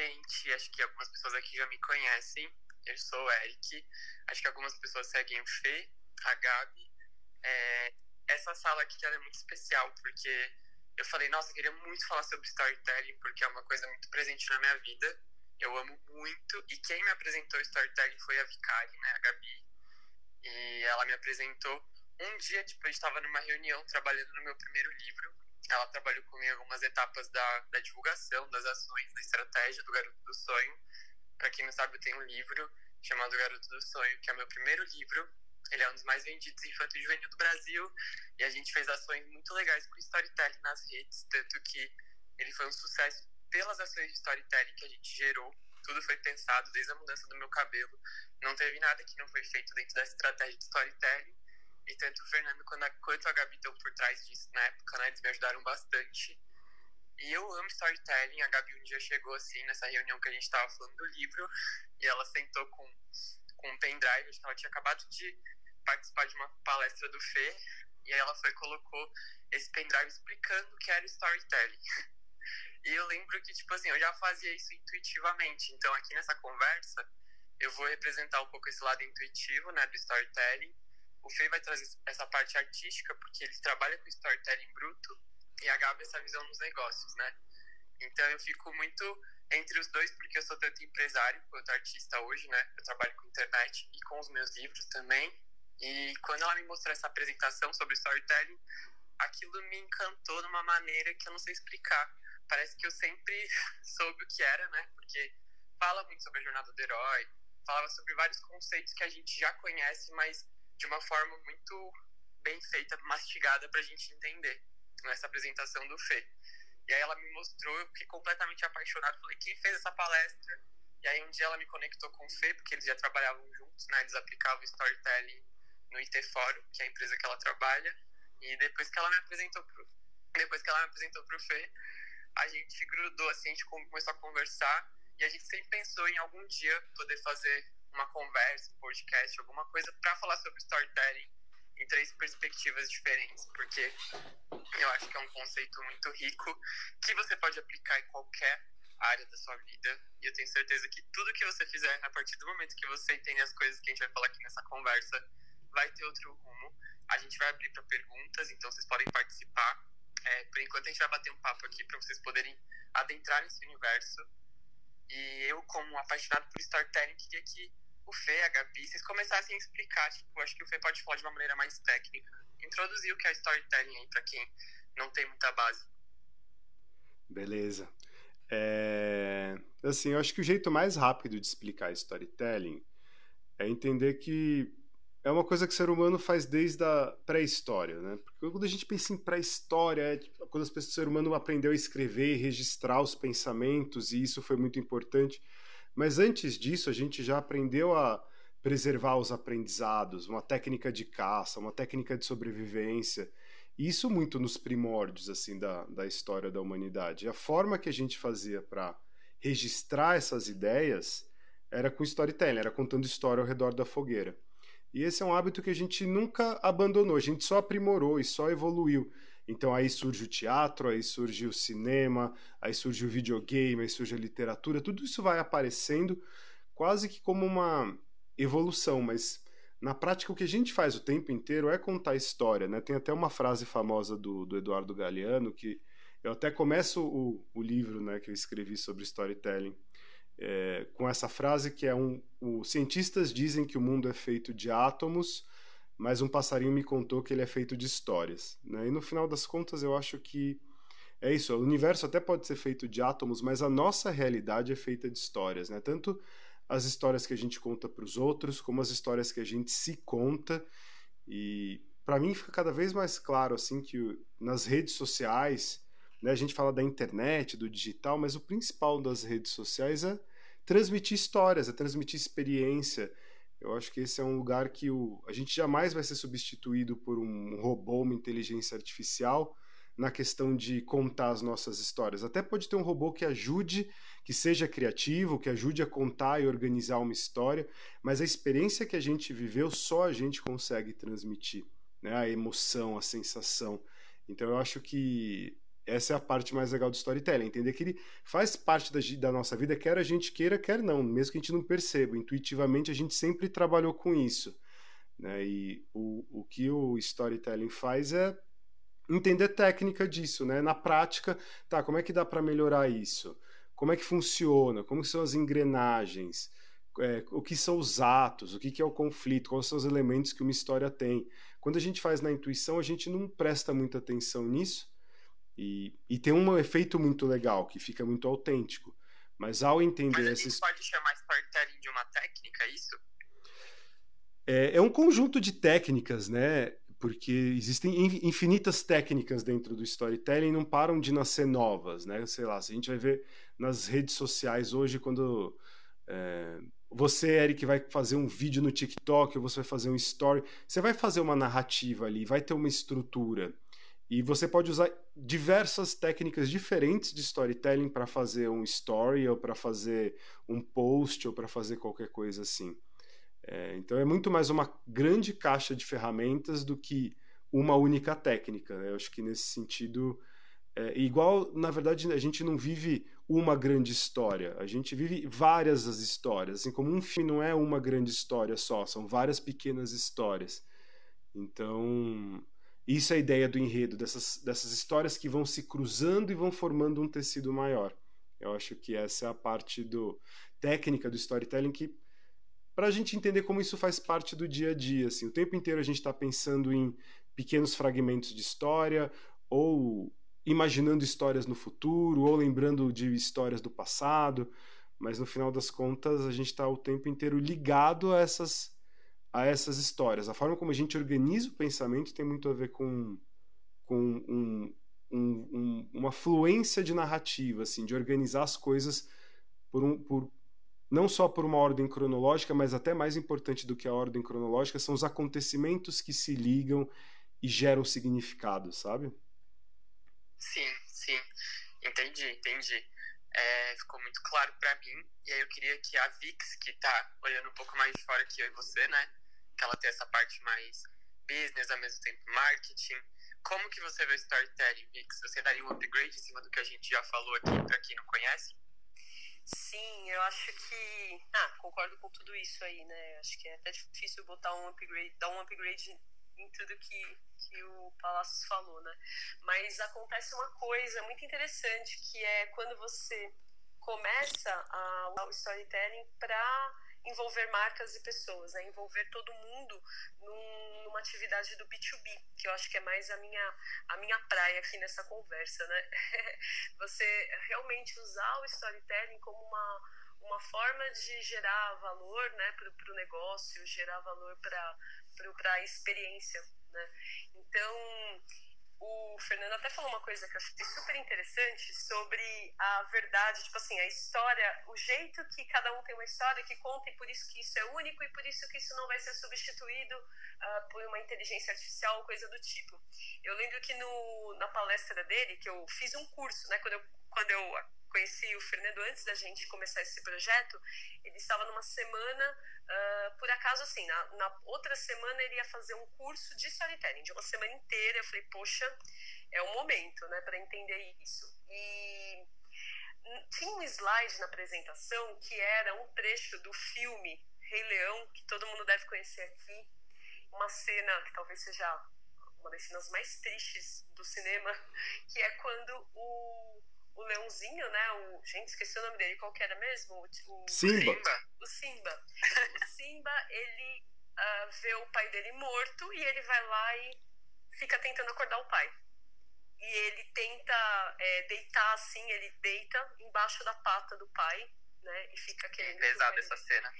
gente, acho que algumas pessoas aqui já me conhecem. Eu sou o Eric, acho que algumas pessoas seguem o Fê, a Gabi. É, essa sala aqui é muito especial, porque eu falei, nossa, eu queria muito falar sobre storytelling, porque é uma coisa muito presente na minha vida. Eu amo muito, e quem me apresentou storytelling foi a Vicari, né, a Gabi. E ela me apresentou um dia, tipo, eu estava numa reunião trabalhando no meu primeiro livro. Ela trabalhou comigo em algumas etapas da, da divulgação, das ações, da estratégia do Garoto do Sonho. Para quem não sabe, eu tenho um livro chamado Garoto do Sonho, que é o meu primeiro livro. Ele é um dos mais vendidos infantil juvenil do Brasil. E a gente fez ações muito legais com storytelling nas redes, tanto que ele foi um sucesso pelas ações de storytelling que a gente gerou. Tudo foi pensado, desde a mudança do meu cabelo. Não teve nada que não foi feito dentro da estratégia de storytelling. E tanto o Fernando quanto a Gabi estão por trás disso na época, né? Eles me ajudaram bastante. E eu amo storytelling. A Gabi um dia chegou assim nessa reunião que a gente estava falando do livro e ela sentou com, com um pendrive. Ela tinha acabado de participar de uma palestra do Fê e aí ela foi colocou esse pendrive explicando o que era storytelling. E eu lembro que, tipo assim, eu já fazia isso intuitivamente. Então, aqui nessa conversa, eu vou representar um pouco esse lado intuitivo, né, do storytelling. O Fê vai trazer essa parte artística, porque ele trabalha com storytelling bruto, e a Gabi essa visão dos negócios, né? Então, eu fico muito entre os dois, porque eu sou tanto empresário quanto artista hoje, né? Eu trabalho com internet e com os meus livros também. E quando ela me mostrou essa apresentação sobre storytelling, aquilo me encantou de uma maneira que eu não sei explicar. Parece que eu sempre soube o que era, né? Porque fala muito sobre a jornada do herói, falava sobre vários conceitos que a gente já conhece, mas de uma forma muito bem feita, mastigada para a gente entender nessa apresentação do Fê. E aí ela me mostrou, eu fiquei completamente apaixonado. Falei, quem fez essa palestra? E aí um dia ela me conectou com o Fê, porque eles já trabalhavam juntos, né? Eles aplicavam storytelling no IT Fórum, que é a empresa que ela trabalha. E depois que ela me apresentou pro, depois que ela me apresentou pro Fê, a gente grudou assim, a gente começou a conversar e a gente sempre pensou em algum dia poder fazer uma conversa, um podcast, alguma coisa para falar sobre storytelling em três perspectivas diferentes, porque eu acho que é um conceito muito rico que você pode aplicar em qualquer área da sua vida. E eu tenho certeza que tudo que você fizer, a partir do momento que você entende as coisas que a gente vai falar aqui nessa conversa, vai ter outro rumo. A gente vai abrir para perguntas, então vocês podem participar. É, por enquanto, a gente vai bater um papo aqui para vocês poderem adentrar nesse universo. E eu, como apaixonado por storytelling, queria que o Fê, a Gabi, vocês começassem a explicar. Tipo, acho que o Fê pode falar de uma maneira mais técnica. Introduzir o que é storytelling aí para quem não tem muita base. Beleza. É... Assim, eu acho que o jeito mais rápido de explicar storytelling é entender que é uma coisa que o ser humano faz desde a pré-história, né? Porque quando a gente pensa em pré-história, é tipo, quando o ser humano aprendeu a escrever e registrar os pensamentos, e isso foi muito importante. Mas antes disso, a gente já aprendeu a preservar os aprendizados, uma técnica de caça, uma técnica de sobrevivência. Isso muito nos primórdios assim da, da história da humanidade. E a forma que a gente fazia para registrar essas ideias era com storytelling, era contando história ao redor da fogueira. E esse é um hábito que a gente nunca abandonou, a gente só aprimorou e só evoluiu. Então aí surge o teatro, aí surge o cinema, aí surge o videogame, aí surge a literatura, tudo isso vai aparecendo quase que como uma evolução, mas na prática o que a gente faz o tempo inteiro é contar história, né? Tem até uma frase famosa do, do Eduardo Galeano que eu até começo o, o livro né, que eu escrevi sobre storytelling é, com essa frase que é um, os cientistas dizem que o mundo é feito de átomos, mas um passarinho me contou que ele é feito de histórias. Né? E no final das contas eu acho que é isso. O universo até pode ser feito de átomos, mas a nossa realidade é feita de histórias, né? Tanto as histórias que a gente conta para os outros, como as histórias que a gente se conta. E para mim fica cada vez mais claro assim que nas redes sociais, né, a gente fala da internet, do digital, mas o principal das redes sociais é transmitir histórias, é transmitir experiência. Eu acho que esse é um lugar que o, a gente jamais vai ser substituído por um robô, uma inteligência artificial na questão de contar as nossas histórias. Até pode ter um robô que ajude, que seja criativo, que ajude a contar e organizar uma história, mas a experiência que a gente viveu só a gente consegue transmitir, né? A emoção, a sensação. Então eu acho que essa é a parte mais legal do storytelling, entender que ele faz parte da, da, nossa vida, quer a gente queira, quer não, mesmo que a gente não perceba. Intuitivamente a gente sempre trabalhou com isso. Né? E o, o que o storytelling faz é entender técnica disso, né? Na prática, tá, como é que dá para melhorar isso? Como é que funciona? Como são as engrenagens? É, o que são os atos? O que, que é o conflito? Quais são os elementos que uma história tem? Quando a gente faz na intuição, a gente não presta muita atenção nisso e, e tem um efeito muito legal, que fica muito autêntico. Mas ao entender... Mas a gente esses... pode chamar storytelling de uma técnica, é isso? É, é um conjunto de técnicas, né? porque existem infinitas técnicas dentro do storytelling, não param de nascer novas, né? Sei lá, se a gente vai ver nas redes sociais hoje, quando é, você, Eric, vai fazer um vídeo no TikTok, ou você vai fazer um story, você vai fazer uma narrativa ali, vai ter uma estrutura. E você pode usar diversas técnicas diferentes de storytelling para fazer um story, ou para fazer um post, ou para fazer qualquer coisa assim. É, então é muito mais uma grande caixa de ferramentas do que uma única técnica. Né? Eu acho que nesse sentido, é, igual na verdade a gente não vive uma grande história, a gente vive várias as histórias. Assim como um filme não é uma grande história só, são várias pequenas histórias. Então isso é a ideia do enredo, dessas, dessas histórias que vão se cruzando e vão formando um tecido maior. Eu acho que essa é a parte do técnica do storytelling que para a gente entender como isso faz parte do dia a dia. Assim. O tempo inteiro a gente está pensando em pequenos fragmentos de história, ou imaginando histórias no futuro, ou lembrando de histórias do passado, mas no final das contas a gente está o tempo inteiro ligado a essas, a essas histórias. A forma como a gente organiza o pensamento tem muito a ver com, com um, um, um, uma fluência de narrativa, assim, de organizar as coisas por, um, por, não só por uma ordem cronológica, mas até mais importante do que a ordem cronológica, são os acontecimentos que se ligam e geram significado, sabe? Sim, sim. Entendi, entendi. É, ficou muito claro para mim. E aí eu queria que a Vix, que tá olhando um pouco mais de fora que eu e você, né? Que ela tem essa parte mais business, ao mesmo tempo marketing. Como que você vê o storytelling, Vix? Você daria um upgrade em cima do que a gente já falou aqui, para quem não conhece? Sim, eu acho que. Ah, concordo com tudo isso aí, né? Acho que é até difícil botar um upgrade, dar um upgrade em tudo que, que o Palácios falou, né? Mas acontece uma coisa muito interessante que é quando você começa a usar o storytelling para envolver marcas e pessoas, né? envolver todo mundo num, numa atividade do B2B, que eu acho que é mais a minha, a minha praia aqui nessa conversa. Né? Você realmente usar o storytelling como uma, uma forma de gerar valor né, para o negócio, gerar valor para a experiência. Né? Então, o Fernando até falou uma coisa que eu achei super interessante sobre a verdade, tipo assim, a história, o jeito que cada um tem uma história que conta e por isso que isso é único e por isso que isso não vai ser substituído uh, por uma inteligência artificial ou coisa do tipo. Eu lembro que no, na palestra dele, que eu fiz um curso, né, quando eu, quando eu conheci o Fernando antes da gente começar esse projeto, ele estava numa semana, uh, por acaso assim, na, na, outra semana ele ia fazer um curso de storytelling, de uma semana inteira. Eu falei, poxa, é o momento, né, para entender isso. E tinha um slide na apresentação que era um trecho do filme Rei Leão, que todo mundo deve conhecer aqui, uma cena que talvez seja uma das cenas mais tristes do cinema, que é quando o o leãozinho, né? O, gente, esqueci o nome dele, qual que era mesmo? O, o Simba. O Simba. o Simba, ele uh, vê o pai dele morto e ele vai lá e fica tentando acordar o pai. E ele tenta é, deitar assim, ele deita embaixo da pata do pai, né? E fica querendo. É pesada essa cena.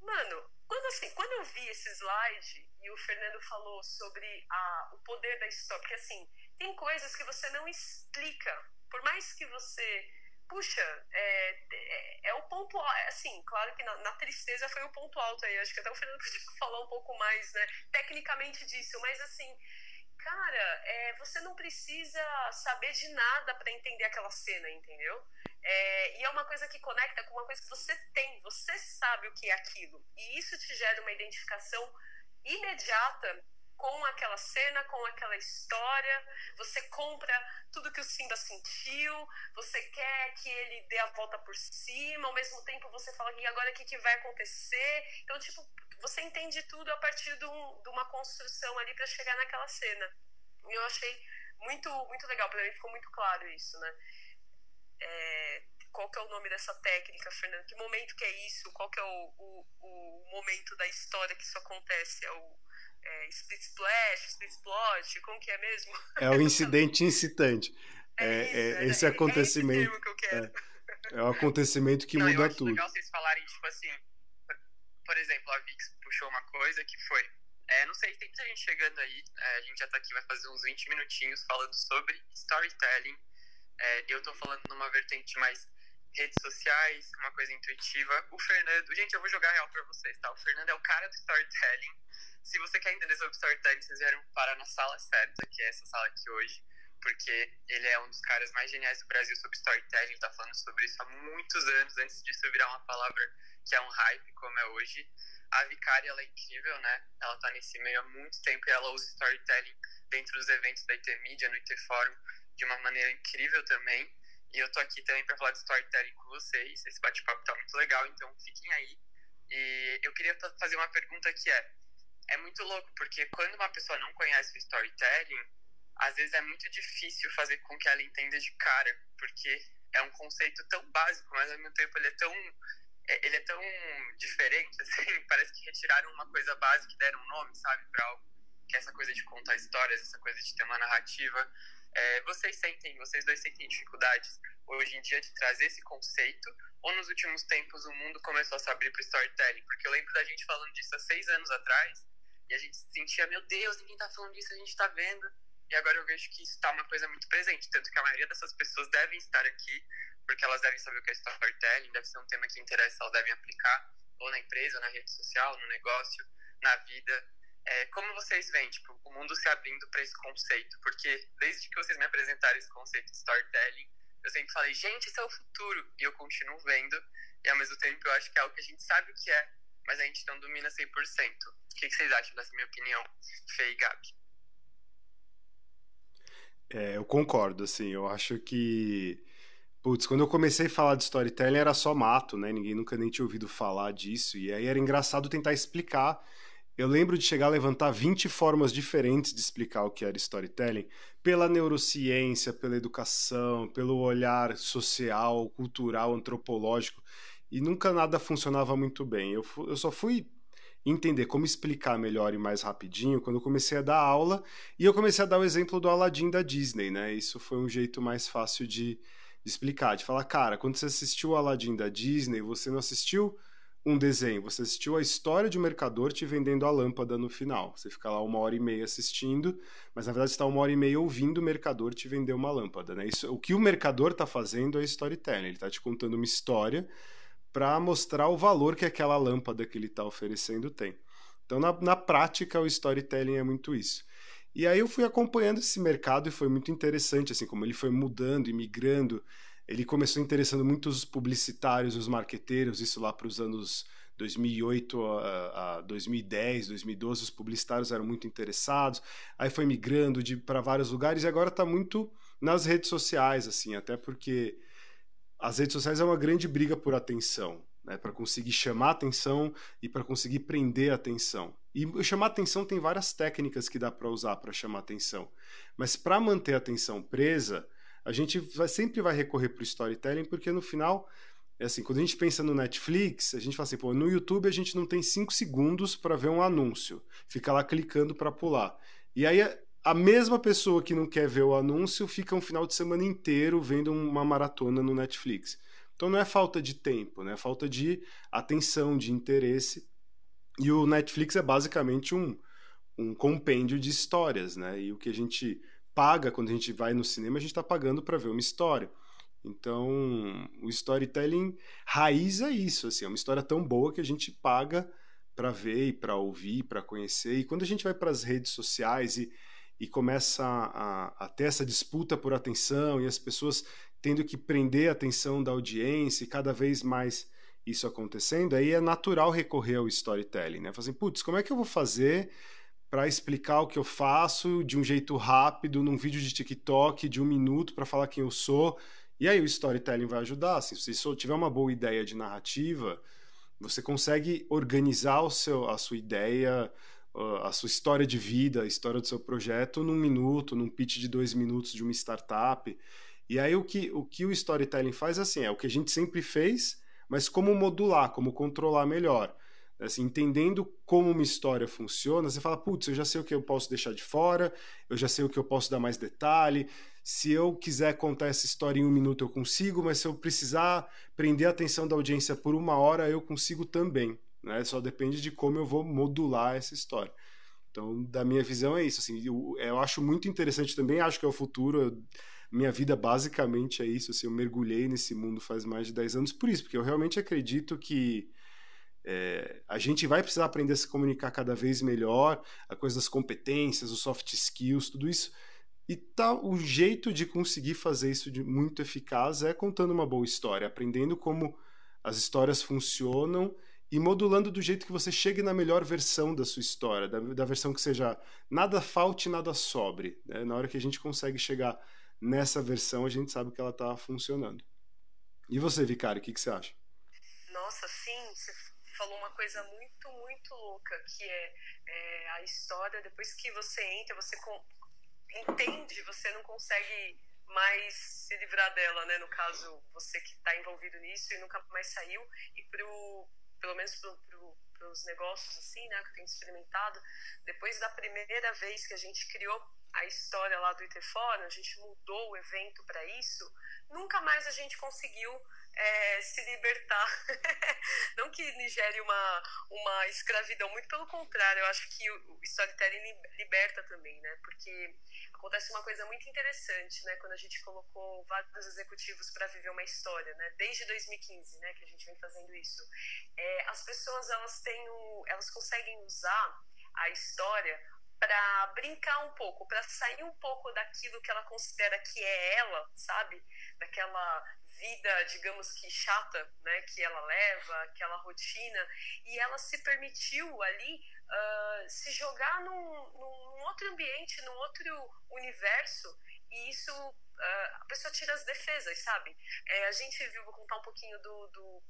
Mano, quando assim, quando eu vi esse slide e o Fernando falou sobre a, o poder da história, porque assim, tem coisas que você não explica por mais que você puxa, é, é, é, o ponto, assim, claro que na, na, tristeza foi o ponto alto aí, acho que até o Fernando podia falar um pouco mais, né, tecnicamente disso, mas assim, cara, é, você não precisa saber de nada para entender aquela cena, entendeu? É, e é uma coisa que conecta com uma coisa que você tem, você sabe o que é aquilo, e isso te gera uma identificação imediata com aquela cena, com aquela história, você compra tudo que o Simba sentiu, você quer que ele dê a volta por cima, ao mesmo tempo você fala que agora o que, que vai acontecer. Então, tipo, você entende tudo a partir de, um, de uma construção ali para chegar naquela cena. E eu achei muito, muito legal, para mim ficou muito claro isso, né? É, qual que é o nome dessa técnica, Fernando? Que momento que é isso? Qual que é o, o, o momento da história que isso acontece? É o é, split splash, split splot, como que é mesmo? É o incidente incitante. É, é, é esse acontecimento. É, esse que eu quero. É, é o acontecimento que Não, muda eu acho tudo. legal vocês falarem, tipo assim, por exemplo, a Vix puxou uma coisa que foi. É, não sei, tem muita gente chegando aí. É, a gente já tá aqui, vai fazer uns 20 minutinhos falando sobre storytelling. É, eu tô falando numa vertente mais redes sociais, uma coisa intuitiva. O Fernando, gente, eu vou jogar real pra vocês, tá? O Fernando é o cara do storytelling se você quer entender sobre storytelling, vocês vieram parar na sala certa, que é essa sala aqui hoje, porque ele é um dos caras mais geniais do Brasil sobre storytelling, ele tá falando sobre isso há muitos anos, antes disso virar uma palavra que é um hype, como é hoje. A Vicária, ela é incrível, né? Ela tá nesse meio há muito tempo e ela usa storytelling dentro dos eventos da IT Media, no IT Forum, de uma maneira incrível também. E eu tô aqui também para falar de storytelling com vocês. Esse bate-papo tá muito legal, então fiquem aí. E eu queria fazer uma pergunta que é: é muito louco, porque quando uma pessoa não conhece o storytelling, às vezes é muito difícil fazer com que ela entenda de cara, porque é um conceito tão básico, mas ao mesmo tempo ele é tão é, ele é tão diferente, assim, parece que retiraram uma coisa básica e deram um nome, sabe, para algo que é essa coisa de contar histórias, essa coisa de ter uma narrativa. É, vocês sentem, vocês dois sentem dificuldades hoje em dia de trazer esse conceito? Ou nos últimos tempos o mundo começou a se abrir para storytelling? Porque eu lembro da gente falando disso há seis anos atrás e a gente sentia, meu Deus, ninguém tá falando disso, a gente tá vendo. E agora eu vejo que isso tá uma coisa muito presente. Tanto que a maioria dessas pessoas devem estar aqui, porque elas devem saber o que é storytelling, deve ser um tema que interessa, elas devem aplicar, ou na empresa, ou na rede social, no negócio, na vida. É, como vocês veem, tipo, o mundo se abrindo para esse conceito? Porque desde que vocês me apresentaram esse conceito de storytelling, eu sempre falei, gente, isso é o futuro. E eu continuo vendo, e ao mesmo tempo eu acho que é algo que a gente sabe o que é, mas a gente não domina 100%. O que vocês acham dessa minha opinião, Fê e Gabi? É, eu concordo, assim, eu acho que. Putz, quando eu comecei a falar de storytelling era só mato, né? Ninguém nunca nem tinha ouvido falar disso. E aí era engraçado tentar explicar. Eu lembro de chegar a levantar 20 formas diferentes de explicar o que era storytelling, pela neurociência, pela educação, pelo olhar social, cultural, antropológico e nunca nada funcionava muito bem. Eu, eu só fui entender como explicar melhor e mais rapidinho quando eu comecei a dar aula e eu comecei a dar o exemplo do Aladdin da Disney, né? Isso foi um jeito mais fácil de, de explicar, de falar, cara, quando você assistiu o Aladdin da Disney, você não assistiu um desenho, você assistiu a história de um mercador te vendendo a lâmpada no final. Você fica lá uma hora e meia assistindo, mas na verdade está uma hora e meia ouvindo o mercador te vender uma lâmpada, né? Isso, o que o mercador está fazendo é storytelling, ele está te contando uma história para mostrar o valor que aquela lâmpada que ele está oferecendo tem. Então, na, na prática, o storytelling é muito isso. E aí eu fui acompanhando esse mercado e foi muito interessante, assim, como ele foi mudando e migrando. Ele começou interessando muito os publicitários, os marqueteiros, isso lá para os anos 2008 a, a 2010, 2012, os publicitários eram muito interessados. Aí foi migrando para vários lugares e agora está muito nas redes sociais, assim, até porque as redes sociais é uma grande briga por atenção, né, para conseguir chamar atenção e para conseguir prender atenção. E chamar atenção tem várias técnicas que dá para usar para chamar atenção, mas para manter a atenção presa, a gente vai, sempre vai recorrer para o storytelling, porque no final é assim, quando a gente pensa no Netflix, a gente fala assim, pô, no YouTube a gente não tem cinco segundos para ver um anúncio, fica lá clicando para pular. E aí a mesma pessoa que não quer ver o anúncio fica um final de semana inteiro vendo uma maratona no Netflix. Então não é falta de tempo, né? é falta de atenção, de interesse. E o Netflix é basicamente um, um compêndio de histórias, né? E o que a gente paga quando a gente vai no cinema, a gente está pagando para ver uma história. Então, o storytelling raiz é isso, assim, é uma história tão boa que a gente paga para ver e para ouvir, para conhecer. E quando a gente vai para as redes sociais e e começa a, a, ter essa disputa por atenção e as pessoas tendo que prender a atenção da audiência e cada vez mais isso acontecendo, aí é natural recorrer ao storytelling, né? Fazer, assim, putz, como é que eu vou fazer para explicar o que eu faço de um jeito rápido, num vídeo de TikTok de um minuto para falar quem eu sou. E aí o storytelling vai ajudar. Assim, se você tiver uma boa ideia de narrativa, você consegue organizar o seu, a sua ideia, a sua história de vida, a história do seu projeto num minuto, num pitch de dois minutos de uma startup. E aí o que o, que o storytelling faz assim, é o que a gente sempre fez, mas como modular, como controlar melhor. Assim, entendendo como uma história funciona, você fala, putz, eu já sei o que eu posso deixar de fora, eu já sei o que eu posso dar mais detalhe. Se eu quiser contar essa história em um minuto, eu consigo, mas se eu precisar prender a atenção da audiência por uma hora, eu consigo também. Né? Só depende de como eu vou modular essa história. Então, da minha visão é isso. Assim, eu, eu acho muito interessante também, acho que é o futuro. Eu, minha vida basicamente é isso. Assim, eu mergulhei nesse mundo faz mais de 10 anos por isso, porque eu realmente acredito que é, a gente vai precisar aprender a se comunicar cada vez melhor, a coisa das competências, os soft skills, tudo isso. E tá, o jeito de conseguir fazer isso de muito eficaz é contando uma boa história, aprendendo como as histórias funcionam e modulando do jeito que você chegue na melhor versão da sua história, da, da versão que seja nada falte, nada sobre. Né? Na hora que a gente consegue chegar nessa versão, a gente sabe que ela está funcionando. E você, Vicário, o que, que você acha? Nossa, sim, você falou uma coisa muito, muito louca, que é, é a história, depois que você entra, você com, entende, você não consegue mais se livrar dela, né? No caso, você que está envolvido nisso e nunca mais saiu, e pro, pelo menos para pro, os negócios assim, né, que eu tenho experimentado, depois da primeira vez que a gente criou a história lá do Itefora, a gente mudou o evento para isso, nunca mais a gente conseguiu é, se libertar. Não que nigere uma, uma escravidão, muito pelo contrário, eu acho que o storytelling liberta também, né? Porque acontece uma coisa muito interessante, né? Quando a gente colocou vários executivos para viver uma história, né? Desde 2015, né? Que a gente vem fazendo isso. É, as pessoas, elas têm o, elas conseguem usar a história para brincar um pouco, para sair um pouco daquilo que ela considera que é ela, sabe? Daquela vida, digamos que chata, né, que ela leva, aquela rotina, e ela se permitiu ali uh, se jogar num, num, outro ambiente, num outro universo, e isso uh, a pessoa tira as defesas, sabe? É, a gente viu, vou contar um pouquinho do, do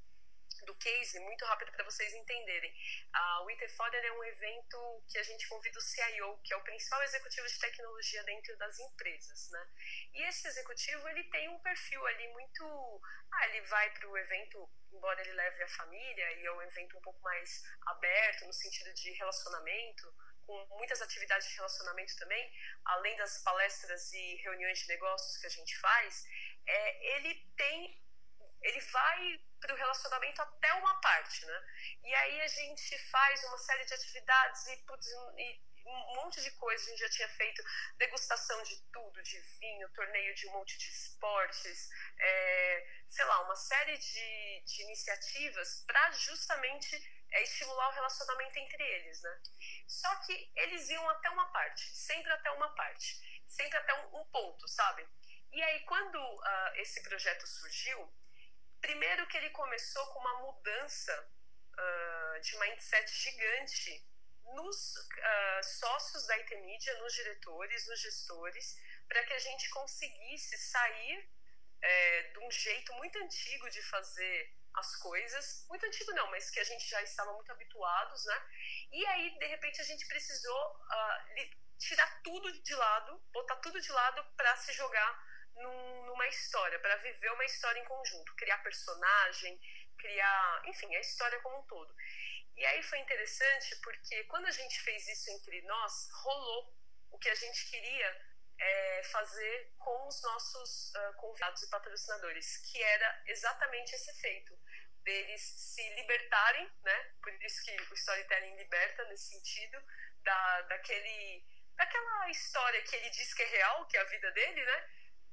do case muito rápido para vocês entenderem. O Interfodder é um evento que a gente convida o CIO, que é o principal executivo de tecnologia dentro das empresas, né? E esse executivo ele tem um perfil ali muito, ah, ele vai para o evento, embora ele leve a família e é um evento um pouco mais aberto no sentido de relacionamento, com muitas atividades de relacionamento também, além das palestras e reuniões de negócios que a gente faz, é, ele tem ele vai para o relacionamento até uma parte, né? E aí a gente faz uma série de atividades e, putz, e um monte de coisa. A gente já tinha feito degustação de tudo, de vinho, torneio de um monte de esportes, é, sei lá, uma série de, de iniciativas para justamente é, estimular o relacionamento entre eles, né? Só que eles iam até uma parte, sempre até uma parte, sempre até um, um ponto, sabe? E aí, quando uh, esse projeto surgiu, Primeiro que ele começou com uma mudança uh, de mindset gigante nos uh, sócios da IT Media, nos diretores, nos gestores, para que a gente conseguisse sair é, de um jeito muito antigo de fazer as coisas, muito antigo não, mas que a gente já estava muito habituados, né? E aí, de repente, a gente precisou uh, tirar tudo de lado, botar tudo de lado para se jogar num, numa história, para viver uma história em conjunto, criar personagem, criar, enfim, a história como um todo. E aí foi interessante porque quando a gente fez isso entre nós, rolou o que a gente queria é, fazer com os nossos uh, convidados e patrocinadores, que era exatamente esse efeito deles se libertarem, né? Por isso que o storytelling liberta nesse sentido da, daquele daquela história que ele diz que é real, que é a vida dele, né?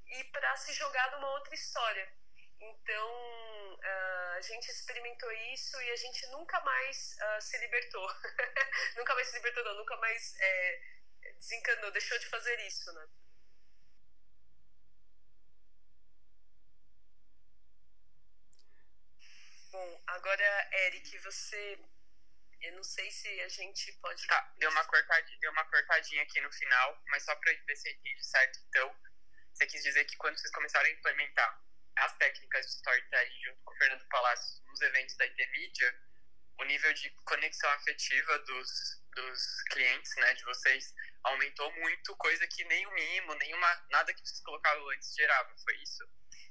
E para se jogar numa outra história. Então, uh, a gente experimentou isso e a gente nunca mais uh, se libertou. nunca mais se libertou, não, nunca mais é, desencanou, deixou de fazer isso, né? Bom, agora, Eric, você Eu não sei se a gente pode. Tá, deu uma cortadinha, deu uma cortadinha aqui no final, mas só para ver se eu entendi certo. Então, você quis dizer que quando vocês começaram a implementar as técnicas de storytelling junto com o Fernando Palácio nos eventos da IT Media, o nível de conexão afetiva dos, dos clientes, né, de vocês, aumentou muito, coisa que nem o mimo, nenhuma, nada que vocês colocavam antes gerava, foi isso?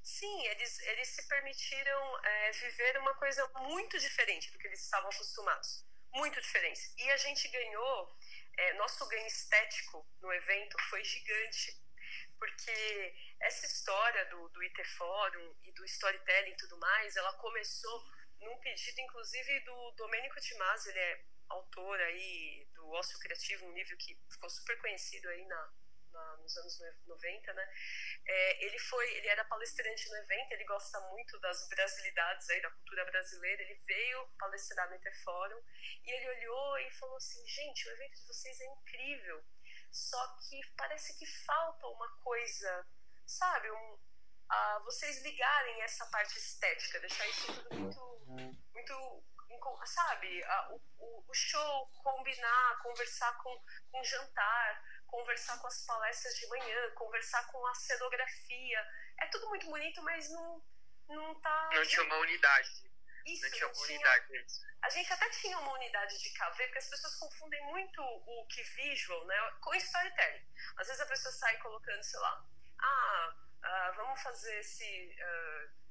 Sim, eles, eles se permitiram é, viver uma coisa muito diferente do que eles estavam acostumados. Muito diferente. E a gente ganhou, é, nosso ganho estético no evento foi gigante. Porque essa história do, do IT Fórum e do storytelling e tudo mais, ela começou num pedido, inclusive, do Domênico de Mas, ele é autor aí do ócio criativo, um livro que ficou super conhecido aí na, na, nos anos 90, né? É, ele foi, ele era palestrante no evento, ele gosta muito das brasilidades aí, da cultura brasileira, ele veio palestrar no Interfórum e ele olhou e falou assim, gente, o evento de vocês é incrível, só que parece que falta uma coisa, sabe, um, vocês ligarem essa parte estética, deixar isso tudo muito, muito sabe, o, o show, combinar, conversar com, com jantar, conversar com as palestras de manhã, conversar com a cenografia. É tudo muito bonito, mas não, não tá. Não tinha uma unidade. Isso, não tinha uma unidade. A gente até tinha uma unidade de KV, porque as pessoas confundem muito o que visual né, com storytelling. Às vezes a pessoa sai colocando, sei lá, ah, uh, vamos fazer esse. Uh,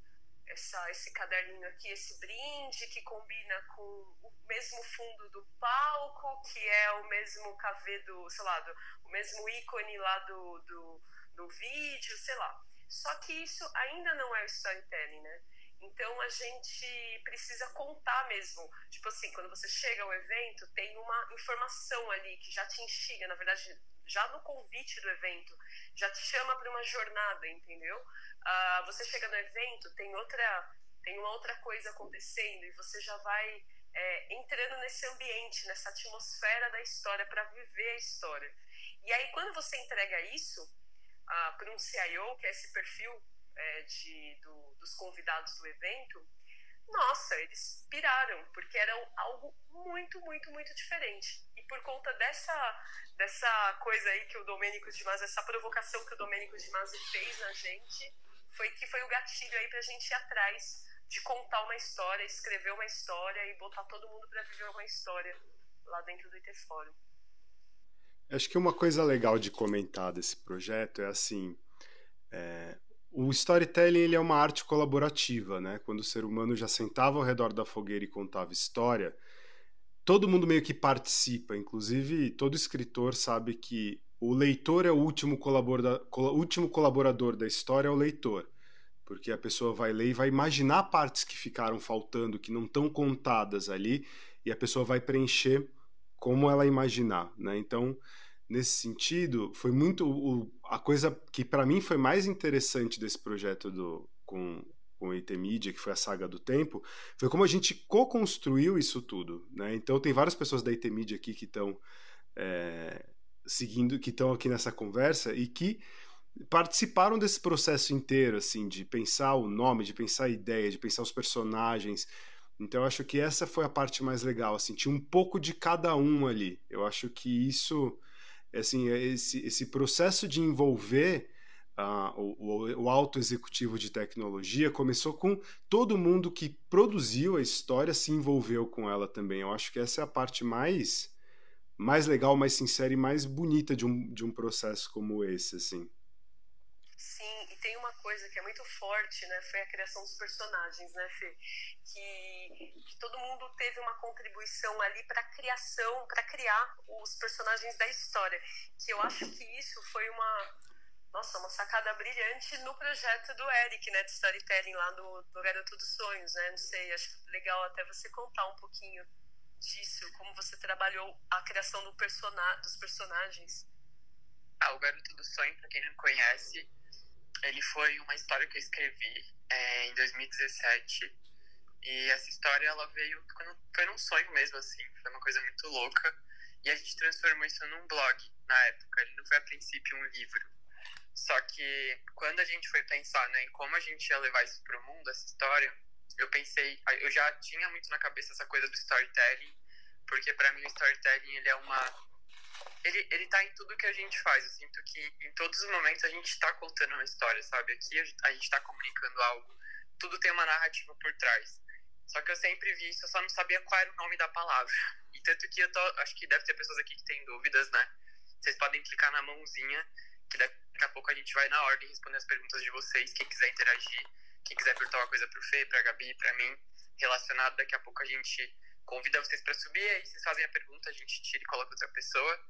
essa, esse caderninho aqui, esse brinde que combina com o mesmo fundo do palco, que é o mesmo KV do, sei lá, do, o mesmo ícone lá do, do, do vídeo, sei lá. Só que isso ainda não é storytelling, né? Então a gente precisa contar mesmo. Tipo assim, quando você chega ao evento, tem uma informação ali que já te instiga, na verdade, já no convite do evento, já te chama para uma jornada, entendeu? Uh, você chega no evento, tem outra, tem uma outra coisa acontecendo e você já vai é, entrando nesse ambiente, nessa atmosfera da história para viver a história. E aí quando você entrega isso uh, para um CIO, que é esse perfil é, de, do, dos convidados do evento, nossa, eles piraram, porque era algo muito, muito, muito diferente. E por conta dessa, dessa coisa aí que o Domênico de Masi, essa provocação que o Domênico de Masi fez na gente, foi que foi o gatilho aí pra gente ir atrás de contar uma história, escrever uma história e botar todo mundo para viver uma história lá dentro do IT. Acho que uma coisa legal de comentar desse projeto é assim, é, o storytelling ele é uma arte colaborativa, né? Quando o ser humano já sentava ao redor da fogueira e contava história, todo mundo meio que participa. Inclusive, todo escritor sabe que o leitor é o último colaborador, último colaborador da história, é o leitor. Porque a pessoa vai ler e vai imaginar partes que ficaram faltando, que não estão contadas ali, e a pessoa vai preencher como ela imaginar, né? Então, nesse sentido, foi muito o, a coisa que para mim foi mais interessante desse projeto do com com o IT Media, que foi a saga do tempo, foi como a gente co-construiu isso tudo, né? Então tem várias pessoas da IT Media aqui que estão é, seguindo, que estão aqui nessa conversa e que participaram desse processo inteiro, assim, de pensar o nome, de pensar a ideia, de pensar os personagens. Então eu acho que essa foi a parte mais legal, assim, tinha um pouco de cada um ali. Eu acho que isso assim, é esse, esse processo de envolver uh, o, o alto executivo de tecnologia começou com todo mundo que produziu a história se envolveu com ela também. Eu acho que essa é a parte mais mais legal, mais sincera e mais bonita de um, de um processo como esse, assim. E tem uma coisa que é muito forte, né? Foi a criação dos personagens, né, Fê? Que, que todo mundo teve uma contribuição ali para criação, para criar os personagens da história. Que eu acho que isso foi uma, nossa, uma sacada brilhante no projeto do Eric, né, de storytelling lá no, no Garoto dos Sonhos, né? Não sei, acho legal até você contar um pouquinho disso, como você trabalhou a criação do persona dos personagens. Ah, o Garoto do Sonho, para quem não conhece, ele foi uma história que eu escrevi é, em 2017. E essa história ela veio foi num sonho mesmo, assim. Foi uma coisa muito louca. E a gente transformou isso num blog na época. Ele não foi a princípio um livro. Só que quando a gente foi pensar né, em como a gente ia levar isso para o mundo, essa história, eu pensei, eu já tinha muito na cabeça essa coisa do storytelling, porque para mim o storytelling ele é uma ele, ele tá em tudo que a gente faz. Eu sinto que em todos os momentos a gente está contando uma história, sabe? Aqui a gente está comunicando algo. Tudo tem uma narrativa por trás. Só que eu sempre vi isso, eu só não sabia qual era o nome da palavra. E tanto que eu tô, acho que deve ter pessoas aqui que têm dúvidas, né? Vocês podem clicar na mãozinha, que daqui a pouco a gente vai na ordem responder as perguntas de vocês. Quem quiser interagir, quem quiser perguntar uma coisa pro Fê, pra Gabi, pra mim, relacionado, daqui a pouco a gente convida vocês para subir, aí vocês fazem a pergunta, a gente tira e coloca outra pessoa,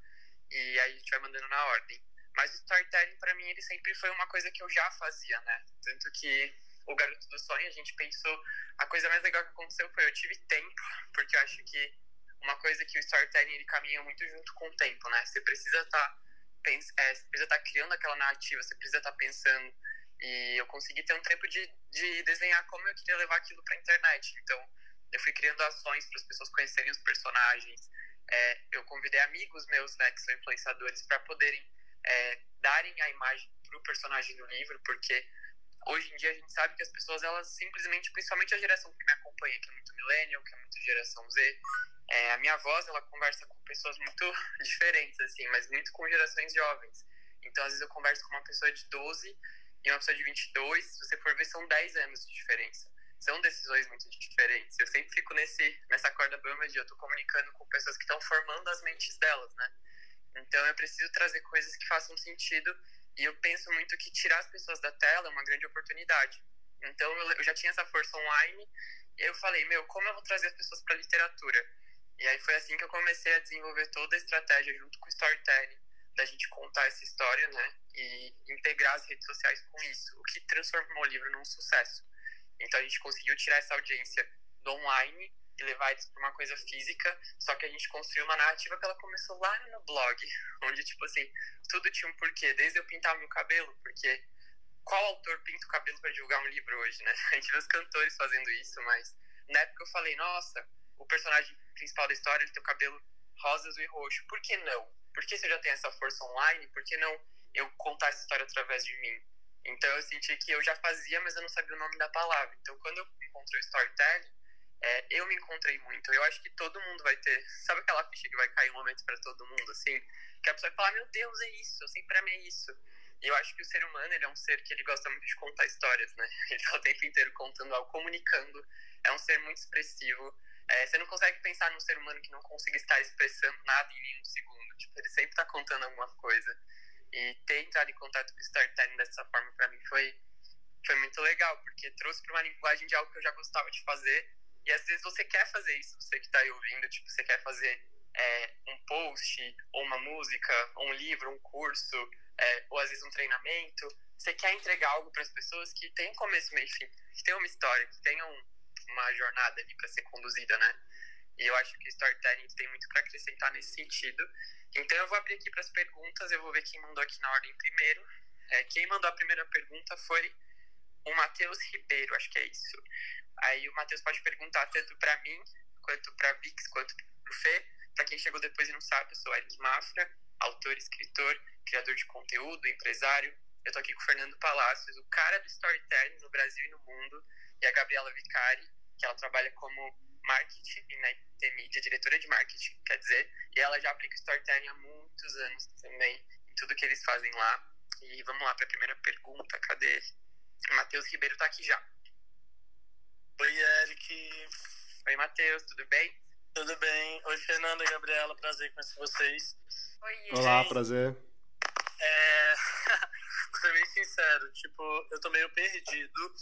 e aí a gente vai mandando na ordem. Mas o storytelling, para mim, ele sempre foi uma coisa que eu já fazia, né? Tanto que o Garoto do Sonho, a gente pensou, a coisa mais legal que aconteceu foi eu tive tempo, porque eu acho que uma coisa que o storytelling ele caminha muito junto com o tempo, né? Você precisa estar tá, é, você precisa estar tá criando aquela narrativa, você precisa estar tá pensando e eu consegui ter um tempo de, de desenhar como eu queria levar aquilo para a internet. Então, eu fui criando ações para as pessoas conhecerem os personagens. É, eu convidei amigos meus, né, que são influenciadores, para poderem é, darem a imagem para o personagem do livro, porque hoje em dia a gente sabe que as pessoas, elas simplesmente, principalmente a geração que me acompanha, que é muito millennial, que é muito geração Z, é, a minha voz, ela conversa com pessoas muito diferentes, assim, mas muito com gerações jovens. Então, às vezes eu converso com uma pessoa de 12 e uma pessoa de 22, se você for ver, são 10 anos de diferença. São decisões muito diferentes. Eu sempre fico nesse, nessa corda bamba de eu tô comunicando com pessoas que estão formando as mentes delas, né? Então eu preciso trazer coisas que façam sentido e eu penso muito que tirar as pessoas da tela é uma grande oportunidade. Então eu já tinha essa força online e eu falei, meu, como eu vou trazer as pessoas para literatura? E aí foi assim que eu comecei a desenvolver toda a estratégia junto com o storytelling da gente contar essa história, né? E integrar as redes sociais com isso, o que transformou o livro num sucesso. Então a gente conseguiu tirar essa audiência do online e levar eles para uma coisa física, só que a gente construiu uma narrativa que ela começou lá no blog, onde, tipo assim, tudo tinha um porquê, desde eu pintar meu cabelo, porque qual autor pinta o cabelo para divulgar um livro hoje, né? A gente vê os cantores fazendo isso, mas na época eu falei, nossa, o personagem principal da história ele tem o cabelo rosa, azul e roxo, por que não? Porque se eu já tenho essa força online, por que não eu contar essa história através de mim? Então eu senti que eu já fazia, mas eu não sabia o nome da palavra. Então quando eu encontrei o storytelling, é, eu me encontrei muito. Eu acho que todo mundo vai ter. Sabe aquela ficha que vai cair um momento para todo mundo, assim? Que a pessoa vai falar: Meu Deus, é isso, eu sempre amei isso. E eu acho que o ser humano ele é um ser que ele gosta muito de contar histórias, né? Ele tá o tempo inteiro contando algo, comunicando. É um ser muito expressivo. É, você não consegue pensar num ser humano que não consiga estar expressando nada em nenhum segundo. Tipo, ele sempre está contando alguma coisa. E ter entrado em contato com o storytelling dessa forma para mim foi, foi muito legal, porque trouxe para uma linguagem de algo que eu já gostava de fazer. E às vezes você quer fazer isso, você que está aí ouvindo, tipo, você quer fazer é, um post, ou uma música, ou um livro, um curso, é, ou às vezes um treinamento. Você quer entregar algo para as pessoas que tem um começo, meio fim, que tem uma história, que tenha um, uma jornada ali para ser conduzida, né? E eu acho que o storytelling tem muito para acrescentar nesse sentido. Então eu vou abrir aqui para as perguntas, eu vou ver quem mandou aqui na ordem primeiro. É, quem mandou a primeira pergunta foi o Matheus Ribeiro, acho que é isso. Aí o Matheus pode perguntar tanto para mim, quanto para Vix, quanto para o Fê. Para quem chegou depois e não sabe, eu sou Eric Mafra, autor, escritor, criador de conteúdo, empresário. Eu tô aqui com o Fernando Palacios, o cara do storytelling no Brasil e no mundo, e a Gabriela Vicari, que ela trabalha como marketing na IT Media, diretora de marketing, quer dizer, e ela já aplica storytelling há muitos anos também, em tudo que eles fazem lá. E vamos lá para a primeira pergunta, cadê? Matheus Ribeiro tá aqui já. Oi, Eric. Oi, Matheus, tudo bem? Tudo bem. Oi, Fernanda, Gabriela, prazer conhecer vocês. Oi, Olá, gente. prazer. É... Vou ser bem sincero, tipo, eu tô meio perdido.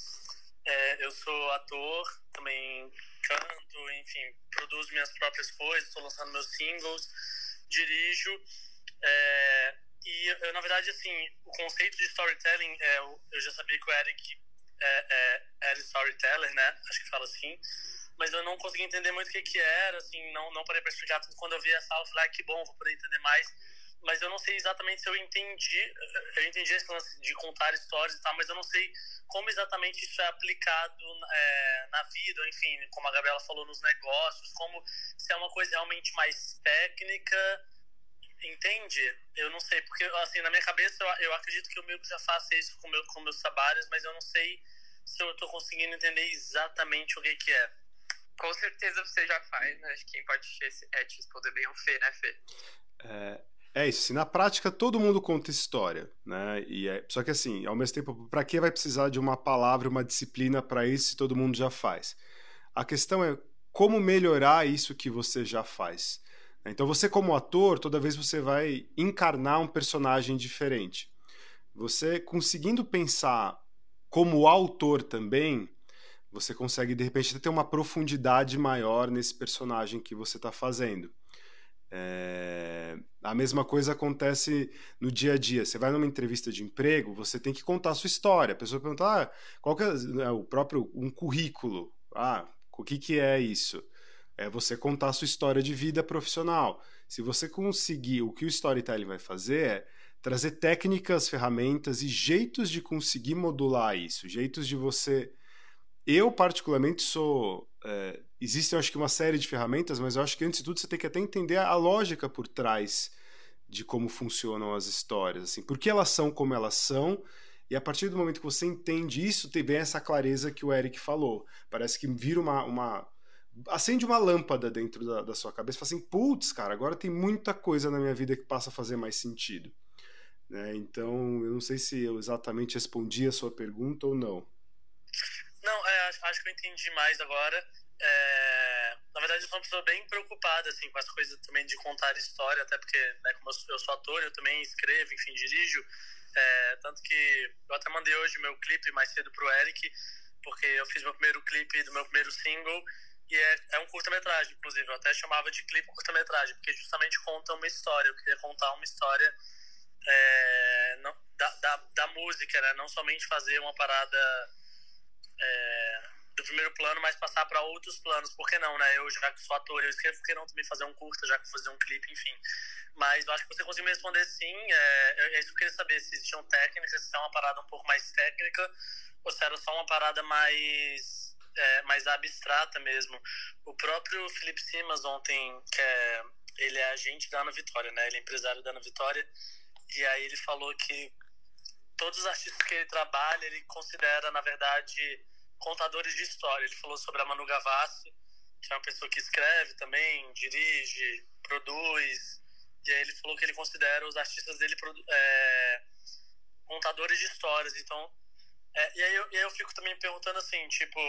É, eu sou ator, também canto, enfim, produzo minhas próprias coisas, estou lançando meus singles, dirijo. É, e eu, na verdade, assim, o conceito de storytelling, é, eu já sabia que o Eric é, é, era storyteller, né? Acho que fala assim. Mas eu não consegui entender muito o que, que era, assim, não, não parei para explicar. Quando eu vi essa aula, eu falei, ah, que bom, vou poder entender mais mas eu não sei exatamente se eu entendi. Eu entendi esse lance de contar histórias e tal, mas eu não sei como exatamente isso é aplicado é, na vida, enfim, como a Gabriela falou, nos negócios, como se é uma coisa realmente mais técnica, entende? Eu não sei, porque assim, na minha cabeça eu, eu acredito que eu meio que já faço isso com, meu, com meus trabalhos, mas eu não sei se eu estou conseguindo entender exatamente o que, que é. Com certeza você já faz, né? Acho que quem pode é te responder bem é o Fê, né, Fê? É, é isso. Assim, na prática, todo mundo conta história, né? E é, só que assim, ao mesmo tempo, para que vai precisar de uma palavra, uma disciplina para isso se todo mundo já faz? A questão é como melhorar isso que você já faz. Então, você como ator, toda vez você vai encarnar um personagem diferente. Você conseguindo pensar como autor também, você consegue de repente ter uma profundidade maior nesse personagem que você está fazendo. É... A mesma coisa acontece no dia a dia. Você vai numa entrevista de emprego, você tem que contar a sua história. A pessoa pergunta, ah, qual que é né, o próprio um currículo? Ah, o que, que é isso? É você contar a sua história de vida profissional. Se você conseguir, o que o storytelling vai fazer é trazer técnicas, ferramentas e jeitos de conseguir modular isso, jeitos de você eu, particularmente, sou. É, existem, acho que, uma série de ferramentas, mas eu acho que, antes de tudo, você tem que até entender a lógica por trás de como funcionam as histórias, assim, por que elas são como elas são, e a partir do momento que você entende isso, tem bem essa clareza que o Eric falou. Parece que vira uma. uma acende uma lâmpada dentro da, da sua cabeça e fala assim: putz, cara, agora tem muita coisa na minha vida que passa a fazer mais sentido. Né? Então, eu não sei se eu exatamente respondi a sua pergunta ou não. Não, é, acho que eu entendi mais agora. É, na verdade, eu sou uma pessoa bem preocupada assim, com as coisas também de contar história, até porque, né, como eu sou, eu sou ator, eu também escrevo, enfim, dirijo. É, tanto que eu até mandei hoje meu clipe mais cedo pro Eric, porque eu fiz meu primeiro clipe do meu primeiro single, e é, é um curta-metragem, inclusive. Eu até chamava de clipe curta-metragem, porque justamente conta uma história. Eu queria contar uma história é, não, da, da, da música, né? Não somente fazer uma parada é, do primeiro plano, mas passar para outros planos. Por que não, né? Eu, já que sou ator, eu escrevo, por que não também fazer um curta, já que fazer um clipe, enfim. Mas eu acho que você conseguiu me responder sim. É, é isso que eu queria saber, se existiam técnicas, se é uma parada um pouco mais técnica, ou se era só uma parada mais, é, mais abstrata mesmo. O próprio Felipe Simas ontem, que é, ele é agente da Ana Vitória, né? Ele é empresário da Ana Vitória, e aí ele falou que todos os artistas que ele trabalha, ele considera, na verdade, contadores de história. Ele falou sobre a Manu Gavassi, que é uma pessoa que escreve também, dirige, produz. E aí ele falou que ele considera os artistas dele é, contadores de histórias. Então, é, e, aí eu, e aí eu fico também perguntando assim, tipo,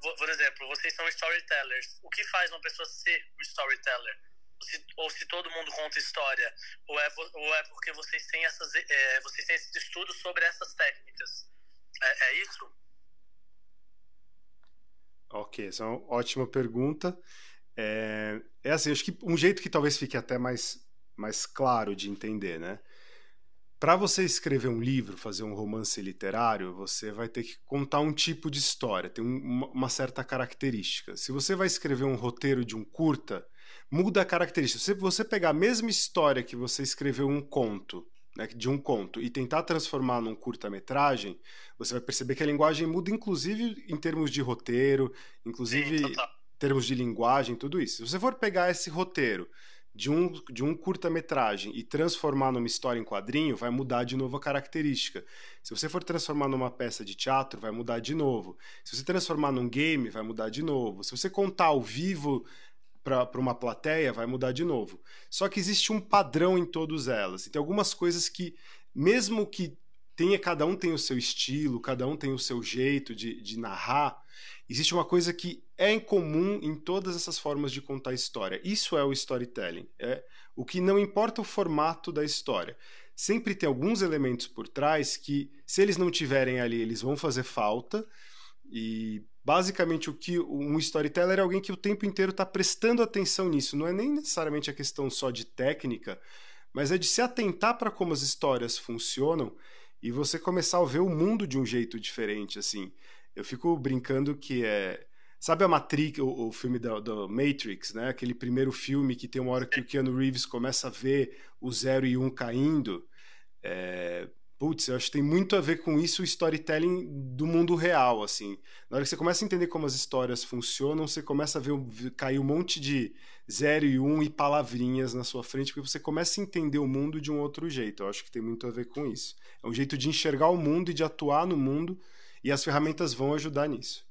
por exemplo, vocês são storytellers. O que faz uma pessoa ser um storyteller? Se, ou se todo mundo conta história, ou é, ou é porque vocês têm, essas, é, vocês têm esses estudos sobre essas técnicas. É, é isso? Ok, essa é uma ótima pergunta. É, é assim, acho que um jeito que talvez fique até mais, mais claro de entender, né? Para você escrever um livro, fazer um romance literário, você vai ter que contar um tipo de história, tem uma, uma certa característica. Se você vai escrever um roteiro de um curta, muda a característica. Se você pegar a mesma história que você escreveu um conto né, de um conto e tentar transformar num curta-metragem, você vai perceber que a linguagem muda, inclusive em termos de roteiro, inclusive em termos de linguagem, tudo isso. Se você for pegar esse roteiro de um, de um curta-metragem e transformar numa história em quadrinho, vai mudar de novo a característica. Se você for transformar numa peça de teatro, vai mudar de novo. Se você transformar num game, vai mudar de novo. Se você contar ao vivo para uma plateia, vai mudar de novo. Só que existe um padrão em todas elas. Tem algumas coisas que, mesmo que tenha, cada um tem o seu estilo, cada um tem o seu jeito de, de narrar, existe uma coisa que é em comum em todas essas formas de contar história. Isso é o storytelling. É o que não importa o formato da história. Sempre tem alguns elementos por trás que, se eles não tiverem ali, eles vão fazer falta. E basicamente o que um storyteller é alguém que o tempo inteiro está prestando atenção nisso. Não é nem necessariamente a questão só de técnica, mas é de se atentar para como as histórias funcionam e você começar a ver o mundo de um jeito diferente. Assim, eu fico brincando que é Sabe a Matrix, o, o filme da, Matrix, né? Aquele primeiro filme que tem uma hora que o Keanu Reeves começa a ver o zero e um caindo. É, putz, eu acho que tem muito a ver com isso o storytelling do mundo real, assim. Na hora que você começa a entender como as histórias funcionam, você começa a ver cair um monte de zero e um e palavrinhas na sua frente, porque você começa a entender o mundo de um outro jeito. Eu acho que tem muito a ver com isso. É um jeito de enxergar o mundo e de atuar no mundo, e as ferramentas vão ajudar nisso.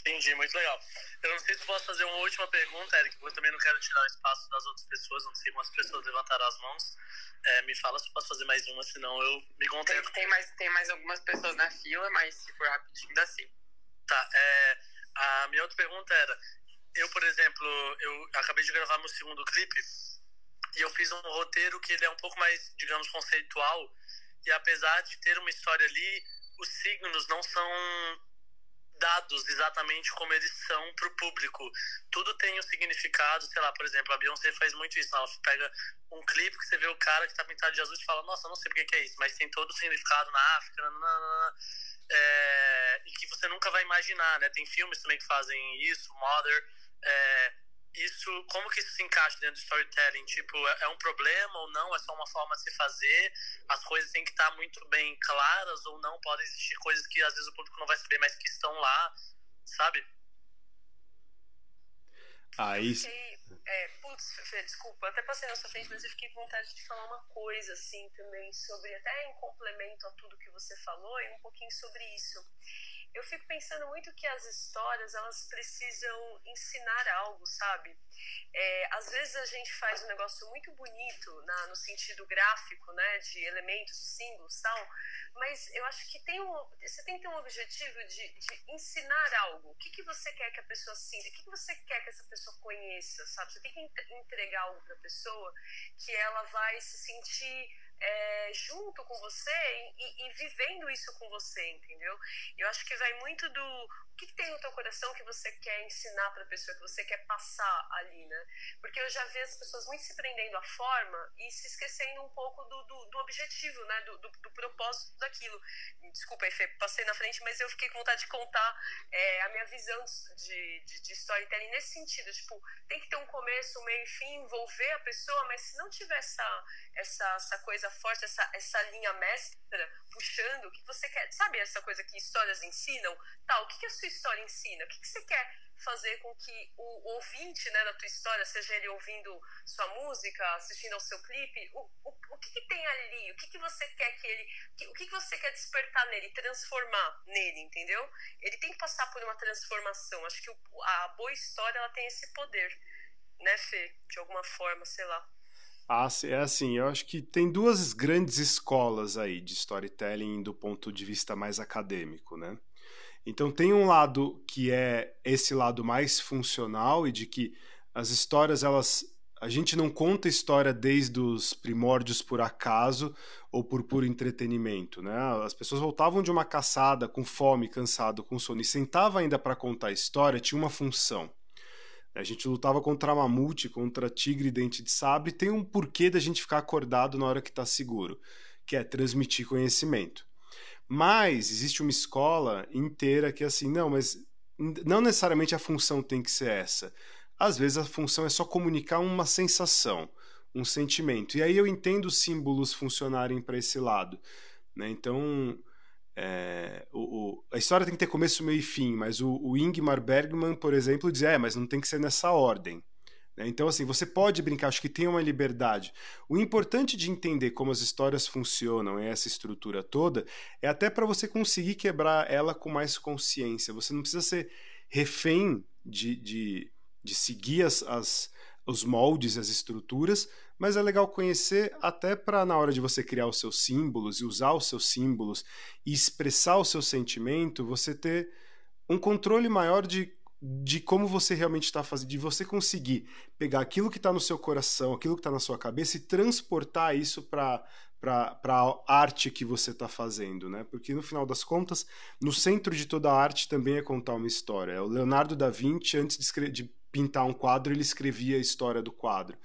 Entendi, muito legal. Eu não sei se posso fazer uma última pergunta, Eric, porque eu também não quero tirar o espaço das outras pessoas, não sei quantas pessoas levantaram as mãos. É, me fala se posso fazer mais uma, senão eu me contento. Tem, tem, mais, tem mais algumas pessoas na fila, mas se for rapidinho, dá sim. Tá, é, a minha outra pergunta era, eu, por exemplo, eu acabei de gravar meu segundo clipe e eu fiz um roteiro que ele é um pouco mais, digamos, conceitual e apesar de ter uma história ali, os signos não são dados exatamente como eles são para o público. Tudo tem um significado, sei lá, por exemplo, a Beyoncé faz muito isso. Ela pega um clipe que você vê o cara que está pintado de azul e fala, nossa, não sei porque que é isso, mas tem todo o significado na África, nanana, é, e que você nunca vai imaginar, né? Tem filmes também que fazem isso, Mother. É, isso, como que isso se encaixa dentro do storytelling? Tipo, é, é um problema ou não? É só uma forma de se fazer? As coisas têm que estar muito bem claras ou não? Podem existir coisas que às vezes o público não vai saber, mas que estão lá, sabe? Aí. É, putz, Fê, desculpa, até passei na sua frente, mas eu fiquei com vontade de falar uma coisa, assim, também, sobre, até em complemento a tudo que você falou, e um pouquinho sobre isso eu fico pensando muito que as histórias elas precisam ensinar algo, sabe? É, às vezes a gente faz um negócio muito bonito na, no sentido gráfico, né, de elementos, de símbolos, tal, mas eu acho que tem um, você tem que ter um objetivo de, de ensinar algo. O que, que você quer que a pessoa sinta? O que, que você quer que essa pessoa conheça, sabe? Você tem que entregar algo para a pessoa que ela vai se sentir é, junto com você e, e, vivendo isso com você, entendeu? Eu acho que vai muito do o que, que tem no teu coração que você quer ensinar para a pessoa, que você quer passar ali, né? Porque eu já vi as pessoas muito se prendendo à forma e se esquecendo um pouco do, do, do objetivo, né? Do, do, do, propósito daquilo. Desculpa, Fê, passei na frente, mas eu fiquei com vontade de contar é, a minha visão de, de, de storytelling nesse sentido. Tipo, tem que ter um começo, um meio e fim, envolver a pessoa, mas se não tiver essa, essa, essa coisa forte, essa, essa linha mestra puxando, o que você quer, sabe essa coisa que histórias ensinam? Tal, o que, que a sua história ensina? O que, que você quer fazer com que o ouvinte né, da tua história, seja ele ouvindo sua música, assistindo ao seu clipe, o, o, o que, que tem ali? O que, que você quer que ele. O que, que você quer despertar nele, transformar nele, entendeu? Ele tem que passar por uma transformação. Acho que o, a boa história ela tem esse poder, né, Fê? De alguma forma, sei lá. Ah, é assim, eu acho que tem duas grandes escolas aí de storytelling do ponto de vista mais acadêmico, né? Então tem um lado que é esse lado mais funcional e de que as histórias elas a gente não conta história desde os primórdios por acaso ou por puro entretenimento, né? As pessoas voltavam de uma caçada com fome, cansado, com sono e sentava ainda para contar a história, tinha uma função. A gente lutava contra mamute, contra tigre dente de sabre, tem um porquê da gente ficar acordado na hora que está seguro, que é transmitir conhecimento. Mas existe uma escola inteira que é assim, não, mas não necessariamente a função tem que ser essa. Às vezes a função é só comunicar uma sensação, um sentimento. E aí eu entendo os símbolos funcionarem para esse lado. Né? Então, é, o, o, a história tem que ter começo, meio e fim, mas o, o Ingmar Bergman, por exemplo, diz: é, mas não tem que ser nessa ordem. Né? Então, assim, você pode brincar, acho que tem uma liberdade. O importante de entender como as histórias funcionam, essa estrutura toda, é até para você conseguir quebrar ela com mais consciência. Você não precisa ser refém de, de, de seguir as, as, os moldes, as estruturas, mas é legal conhecer até para na hora de você criar os seus símbolos e usar os seus símbolos e expressar o seu sentimento, você ter um controle maior de, de como você realmente está fazendo, de você conseguir pegar aquilo que está no seu coração, aquilo que está na sua cabeça e transportar isso para a arte que você está fazendo, né? Porque no final das contas, no centro de toda a arte também é contar uma história. O Leonardo da Vinci, antes de, de pintar um quadro, ele escrevia a história do quadro.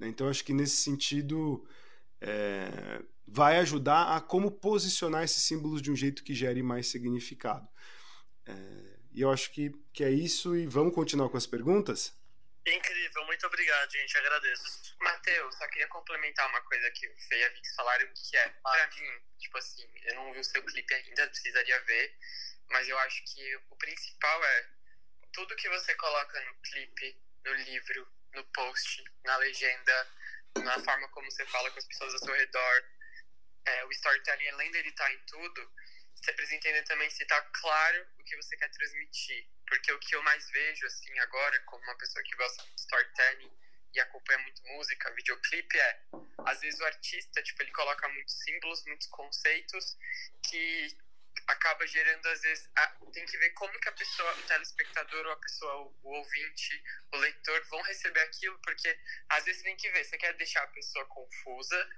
Né? Então, acho que nesse sentido é, vai ajudar a como posicionar esses símbolos de um jeito que gere mais significado. É, e eu acho que, que é isso, e vamos continuar com as perguntas? Incrível, muito obrigado, gente, agradeço. Matheus, só queria complementar uma coisa que o Fê e a Vix falaram, que é, pra mim, tipo assim, eu não vi o seu clipe ainda, precisaria ver, mas eu acho que o principal é tudo que você coloca no clipe, no livro, no post, na legenda, na forma como você fala com as pessoas ao seu redor. É, o storytelling, além dele estar tá em tudo, você precisa entender também se está claro o que você quer transmitir. porque o que eu mais vejo, assim, agora, como uma pessoa que gosta de storytelling e acompanha muito música, videoclipe, é, às vezes o artista, tipo, ele coloca muitos símbolos, muitos conceitos que acaba gerando, às vezes, a, tem que ver como que a pessoa, o telespectador ou a pessoa, o, o, ouvinte, o leitor vão receber aquilo, porque às vezes tem que ver, você quer deixar a pessoa confusa,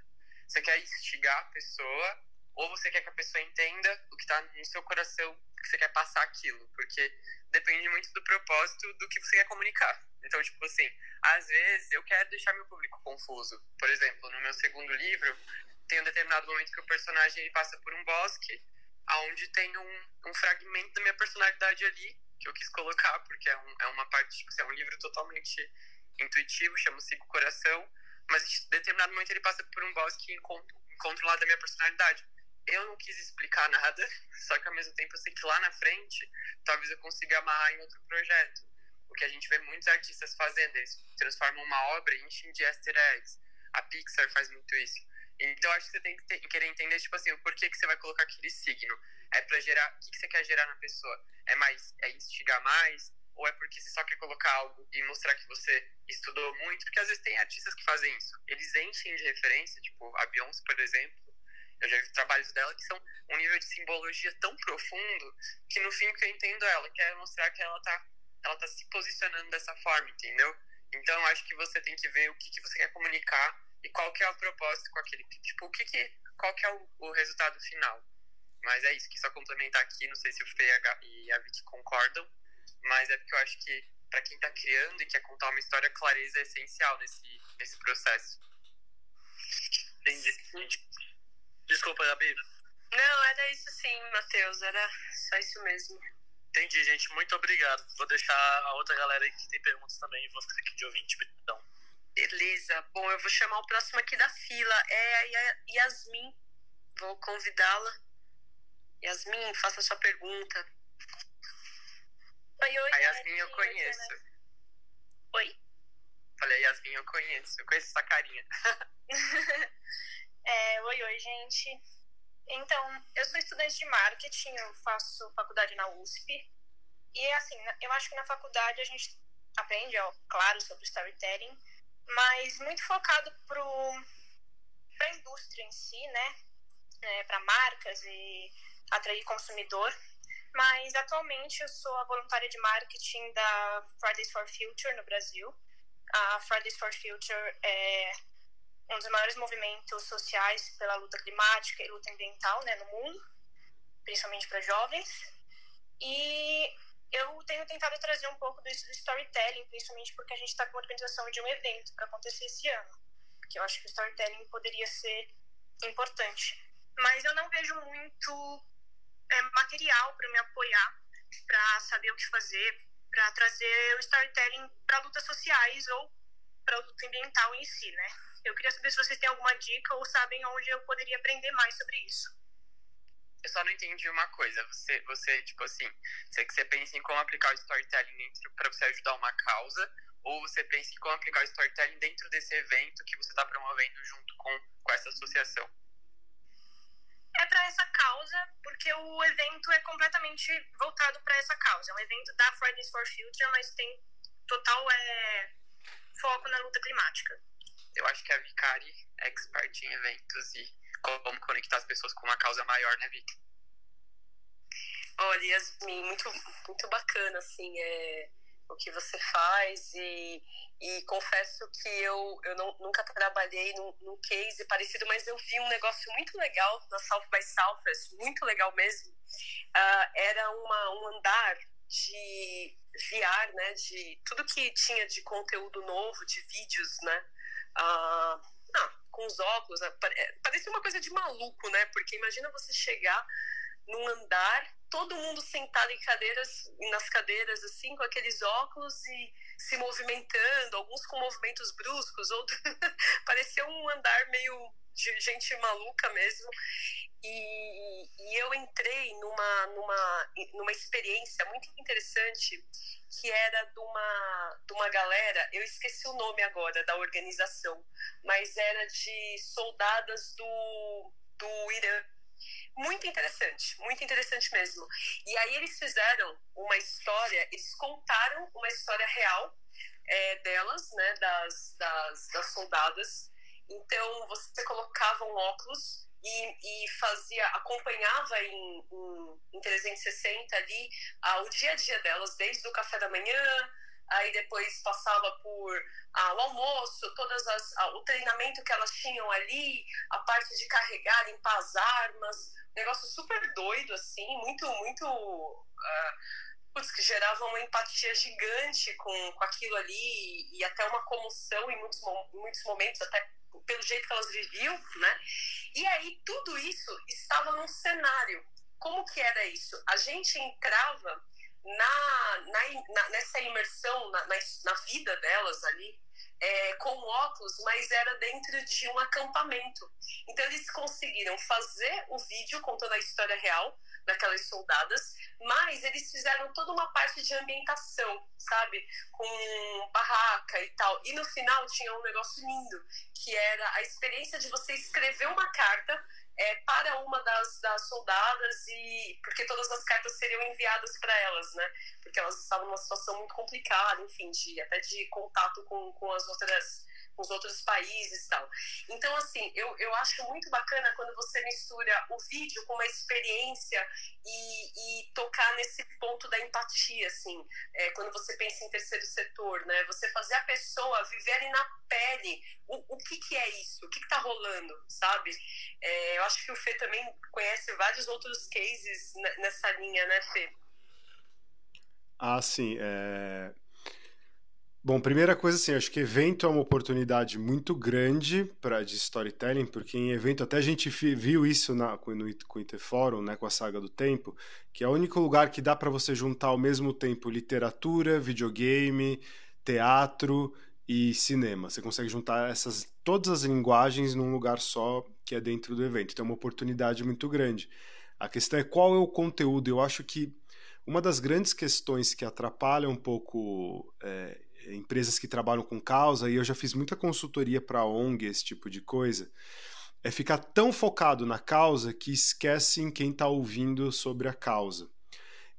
você quer instigar a pessoa, ou você quer que a pessoa entenda o que está no seu coração, que você quer passar aquilo, porque depende muito do propósito do que você quer comunicar. Então, tipo assim, às vezes eu quero deixar meu público confuso. Por exemplo, no meu segundo livro, tem um determinado momento que o personagem ele passa por um bosque aonde tem um, um fragmento da minha personalidade ali, que eu quis colocar, porque é, um, é uma parte, tipo, assim, é um livro totalmente intuitivo, chama-se O Coração, mas em determinado momento ele passa por um bosque e encontro, encontro lá da minha personalidade. Eu não quis explicar nada, só que ao mesmo tempo eu sei que lá na frente talvez eu consiga amarrar em outro projeto. O que a gente vê muitos artistas fazendo, eles transformam uma obra em enchem de easter eggs. A Pixar faz muito isso. Então acho que você tem que ter, querer entender, tipo assim, o porquê que você vai colocar aquele signo. É pra gerar. O que, que você quer gerar na pessoa? É mais. É instigar mais? Ou é porque você só quer colocar algo e mostrar que você estudou muito? Porque às vezes tem artistas que fazem isso. Eles enchem de referência, tipo a Beyoncé, por exemplo. Eu já vi trabalhos dela que são um nível de simbologia tão profundo que no fim que eu entendo é ela quer mostrar que ela tá, ela tá se posicionando dessa forma, entendeu? Então acho que você tem que ver o que, que você quer comunicar e qual que é o propósito com aquele tipo o que, que qual que é o, o resultado final? Mas é isso que só complementar aqui não sei se o Fê e a Vicky concordam mas é porque eu acho que para quem está criando e quer contar uma história clareza é essencial nesse nesse processo. Entendi desculpa Gabi. Não era isso sim Matheus era só isso mesmo. Entendi gente muito obrigado. Vou deixar a outra galera aí que tem perguntas também vou ficar aqui de ouvinte então Beleza. Bom, eu vou chamar o próximo aqui da fila. É a Yasmin. Vou convidá-la. Yasmin, faça a sua pergunta. Oi, oi. A Yasmin eu conheço. Oi? Falei, Yasmin eu conheço. Eu conheço essa carinha. é, oi, oi, gente. Então, eu sou estudante de marketing, eu faço faculdade na USP. E, assim, eu acho que na faculdade a gente aprende, ó, claro, sobre storytelling, mas muito focado para a indústria em si, né? É, para marcas e atrair consumidor. Mas atualmente eu sou a voluntária de marketing da Fridays for Future no Brasil. A Fridays for Future é um dos maiores movimentos sociais pela luta climática e luta ambiental né, no mundo, principalmente para jovens. E eu tenho tentado trazer um pouco disso do storytelling, principalmente porque a gente está com a organização de um evento para acontecer esse ano, que eu acho que o storytelling poderia ser importante. Mas eu não vejo muito é, material para me apoiar, para saber o que fazer, para trazer o storytelling para lutas sociais ou para luta ambiental em si, né? Eu queria saber se vocês têm alguma dica ou sabem onde eu poderia aprender mais sobre isso eu só não entendi uma coisa. Você, você tipo assim, você, você pensa em como aplicar o storytelling dentro para você ajudar uma causa, ou você pensa em como aplicar o storytelling dentro desse evento que você está promovendo junto com, com essa associação? É para essa causa, porque o evento é completamente voltado para essa causa. É um evento da Fridays for Future, mas tem total é, foco na luta climática. Eu acho que a Vicari é expert em eventos e como conectar as pessoas com uma causa maior, né, Vicky? Olha, Yasmin, muito, muito bacana, assim, é, o que você faz e, e confesso que eu, eu não, nunca trabalhei num, num case parecido, mas eu vi um negócio muito legal na South by Southwest, muito legal mesmo. Uh, era uma, um andar de VR, né, de tudo que tinha de conteúdo novo, de vídeos, né, uh, não, com os óculos, né? É, parecia uma coisa de maluco, né? Porque imagina você chegar num andar, todo mundo sentado em cadeiras, nas cadeiras, assim, com aqueles óculos e se movimentando, alguns com movimentos bruscos, outros. parecia um andar meio de gente maluca mesmo. E, e eu entrei numa, numa, numa experiência muito interessante que era de uma, de uma galera, eu esqueci o nome agora da organização, mas era de soldadas do, do Irã. muito interessante, muito interessante mesmo. E aí eles fizeram uma história, eles contaram uma história real é, delas, né, das, das, das soldadas. Então você colocava um óculos e, e fazia, acompanhava em, em, em 360 ali ah, o dia a dia delas, desde o café da manhã, aí depois passava por ah, o almoço, todas as, ah, o treinamento que elas tinham ali, a parte de carregar, limpar as armas, negócio super doido, assim, muito, muito. Uh, putz, que gerava uma empatia gigante com, com aquilo ali e até uma comoção em muitos, muitos momentos, até pelo jeito que elas viviam, né? E aí tudo isso estava num cenário. Como que era isso? A gente entrava na, na, nessa imersão na, na, na, vida delas ali, é, com óculos, mas era dentro de um acampamento. Então eles conseguiram fazer o vídeo contando a história real daquelas soldadas, mas eles fizeram toda uma parte de ambientação, sabe? Com barraca e tal. E no final tinha um negócio lindo, que era a experiência de você escrever uma carta é, para uma das, das soldadas e porque todas as cartas seriam enviadas para elas, né? Porque elas estavam numa situação muito complicada, enfim, de até de contato com, com as outras os outros países e tal. Então, assim, eu, eu acho muito bacana quando você mistura o vídeo com uma experiência e, e tocar nesse ponto da empatia, assim, é, quando você pensa em terceiro setor, né? Você fazer a pessoa viver ali na pele o, o que, que é isso, o que está rolando, sabe? É, eu acho que o Fê também conhece vários outros cases nessa linha, né, Fê? Ah, sim. É... Bom, primeira coisa assim, acho que evento é uma oportunidade muito grande para de storytelling, porque em evento até a gente viu isso na, com, no, com o Interforum, né, com a saga do tempo, que é o único lugar que dá para você juntar ao mesmo tempo literatura, videogame, teatro e cinema. Você consegue juntar essas todas as linguagens num lugar só que é dentro do evento. Então é uma oportunidade muito grande. A questão é qual é o conteúdo. Eu acho que uma das grandes questões que atrapalha um pouco é, empresas que trabalham com causa, e eu já fiz muita consultoria para ONG, esse tipo de coisa, é ficar tão focado na causa que esquece em quem está ouvindo sobre a causa.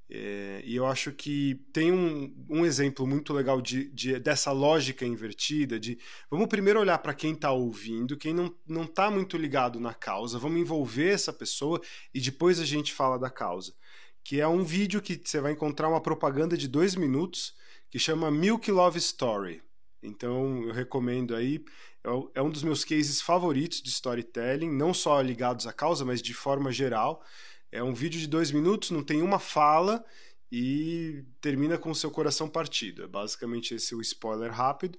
É, e eu acho que tem um, um exemplo muito legal de, de, dessa lógica invertida de vamos primeiro olhar para quem está ouvindo, quem não está muito ligado na causa, vamos envolver essa pessoa e depois a gente fala da causa. Que é um vídeo que você vai encontrar uma propaganda de dois minutos que chama Milk Love Story. Então eu recomendo aí. É, é um dos meus cases favoritos de storytelling, não só ligados à causa, mas de forma geral. É um vídeo de dois minutos, não tem uma fala e termina com o seu coração partido. É basicamente esse o spoiler rápido,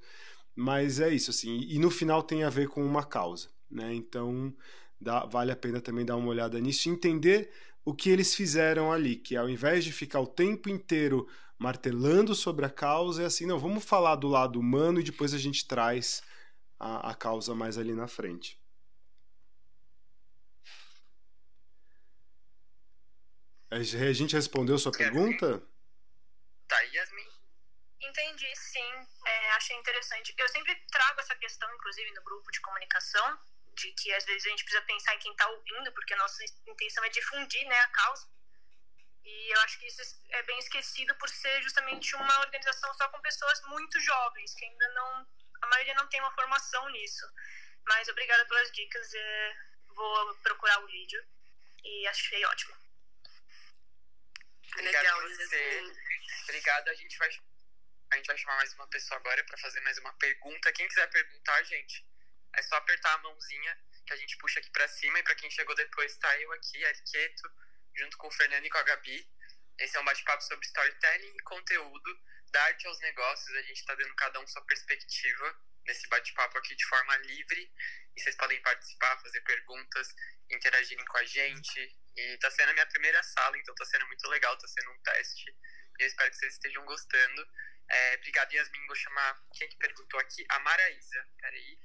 mas é isso assim. E no final tem a ver com uma causa, né? Então dá, vale a pena também dar uma olhada nisso e entender o que eles fizeram ali, que ao invés de ficar o tempo inteiro martelando sobre a causa, é assim, não, vamos falar do lado humano e depois a gente traz a, a causa mais ali na frente. A gente respondeu sua pergunta? Tá, Yasmin? Entendi, sim. É, achei interessante. Eu sempre trago essa questão, inclusive, no grupo de comunicação, de que às vezes a gente precisa pensar em quem está ouvindo, porque a nossa intenção é difundir né, a causa. E eu acho que isso é bem esquecido por ser justamente uma organização só com pessoas muito jovens, que ainda não. A maioria não tem uma formação nisso. Mas obrigada pelas dicas. É, vou procurar o vídeo e achei ótimo. Obrigado Legal, você. Obrigado. A gente vai a gente vai chamar mais uma pessoa agora para fazer mais uma pergunta. Quem quiser perguntar, gente, é só apertar a mãozinha que a gente puxa aqui para cima. E para quem chegou depois, tá eu aqui, Arqueto, junto com o Fernando e com a Gabi. Esse é um bate-papo sobre storytelling e conteúdo, da arte aos negócios. A gente está dando cada um sua perspectiva nesse bate-papo aqui de forma livre. E vocês podem participar, fazer perguntas, interagirem com a gente. E tá sendo a minha primeira sala, então tá sendo muito legal, tá sendo um teste. E eu espero que vocês estejam gostando. É, obrigado, Yasmin. Vou chamar quem que perguntou aqui? A Maraísa. Peraí.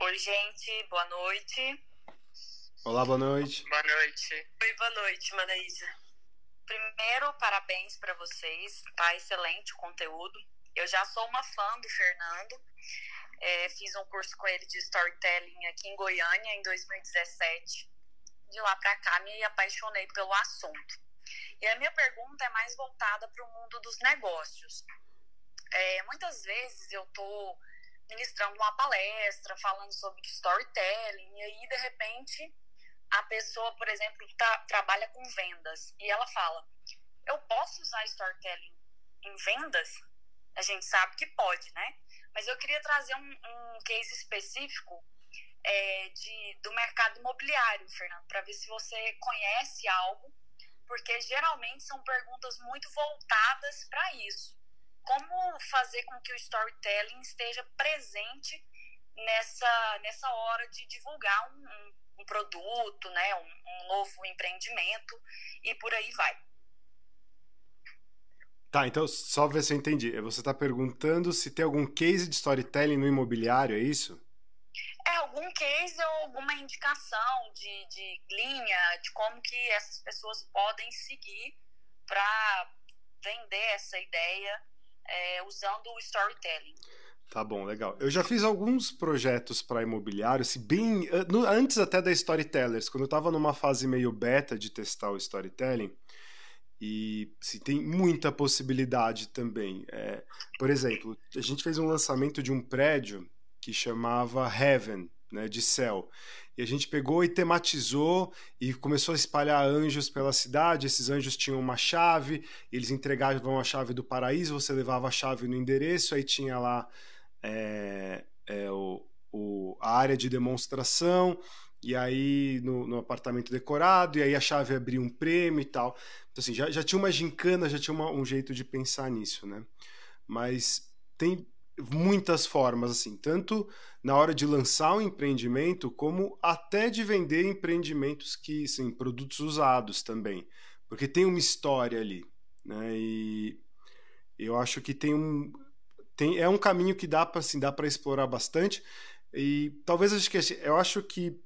Oi, gente, boa noite. Olá, boa noite. Boa noite. Oi, boa noite, Manaísa. Primeiro, parabéns para vocês, tá excelente o conteúdo. Eu já sou uma fã do Fernando. É, fiz um curso com ele de storytelling aqui em Goiânia em 2017. De lá para cá me apaixonei pelo assunto. E a minha pergunta é mais voltada para o mundo dos negócios. É, muitas vezes eu estou ministrando uma palestra, falando sobre storytelling, e aí, de repente, a pessoa, por exemplo, tá, trabalha com vendas, e ela fala: Eu posso usar storytelling em vendas? A gente sabe que pode, né? Mas eu queria trazer um, um case específico é, de, do mercado imobiliário, Fernando, para ver se você conhece algo, porque geralmente são perguntas muito voltadas para isso como fazer com que o storytelling esteja presente nessa, nessa hora de divulgar um, um, um produto, né, um, um, novo empreendimento e por aí vai. Tá, então só ver se eu entendi. Você está perguntando se tem algum case de storytelling no imobiliário, é isso? É, algum case ou alguma indicação de, de linha, de como que essas pessoas podem seguir para vender essa ideia é, usando o storytelling. Tá bom, legal. Eu já fiz alguns projetos para imobiliário, se bem antes até da Storytellers, quando eu estava numa fase meio beta de testar o storytelling, e se tem muita possibilidade também. É, por exemplo, a gente fez um lançamento de um prédio que chamava Heaven, né, de céu. E a gente pegou e tematizou e começou a espalhar anjos pela cidade. Esses anjos tinham uma chave, eles entregavam a chave do paraíso, você levava a chave no endereço, aí tinha lá é, é, o, o, a área de demonstração, e aí no, no, apartamento decorado, e aí a chave abria um prêmio e tal. Então, assim, já, já tinha uma gincana, já tinha uma, um jeito de pensar nisso, né? Mas tem muitas formas, assim, tanto na hora de lançar um empreendimento, como até de vender empreendimentos que, sim, produtos usados também, porque tem uma história ali, né? E eu acho que tem um tem, é um caminho que dá para assim, dá para explorar bastante. E talvez acho que eu acho que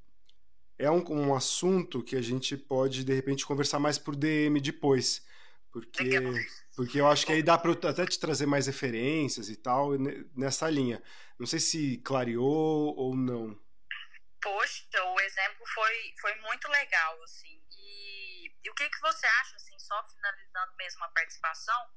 é um, um assunto que a gente pode de repente conversar mais por DM depois, porque porque eu acho que aí dá para até te trazer mais referências e tal nessa linha. Não sei se clareou ou não. Poxa, o exemplo foi, foi muito legal, assim. E, e o que, que você acha, assim, só finalizando mesmo a participação,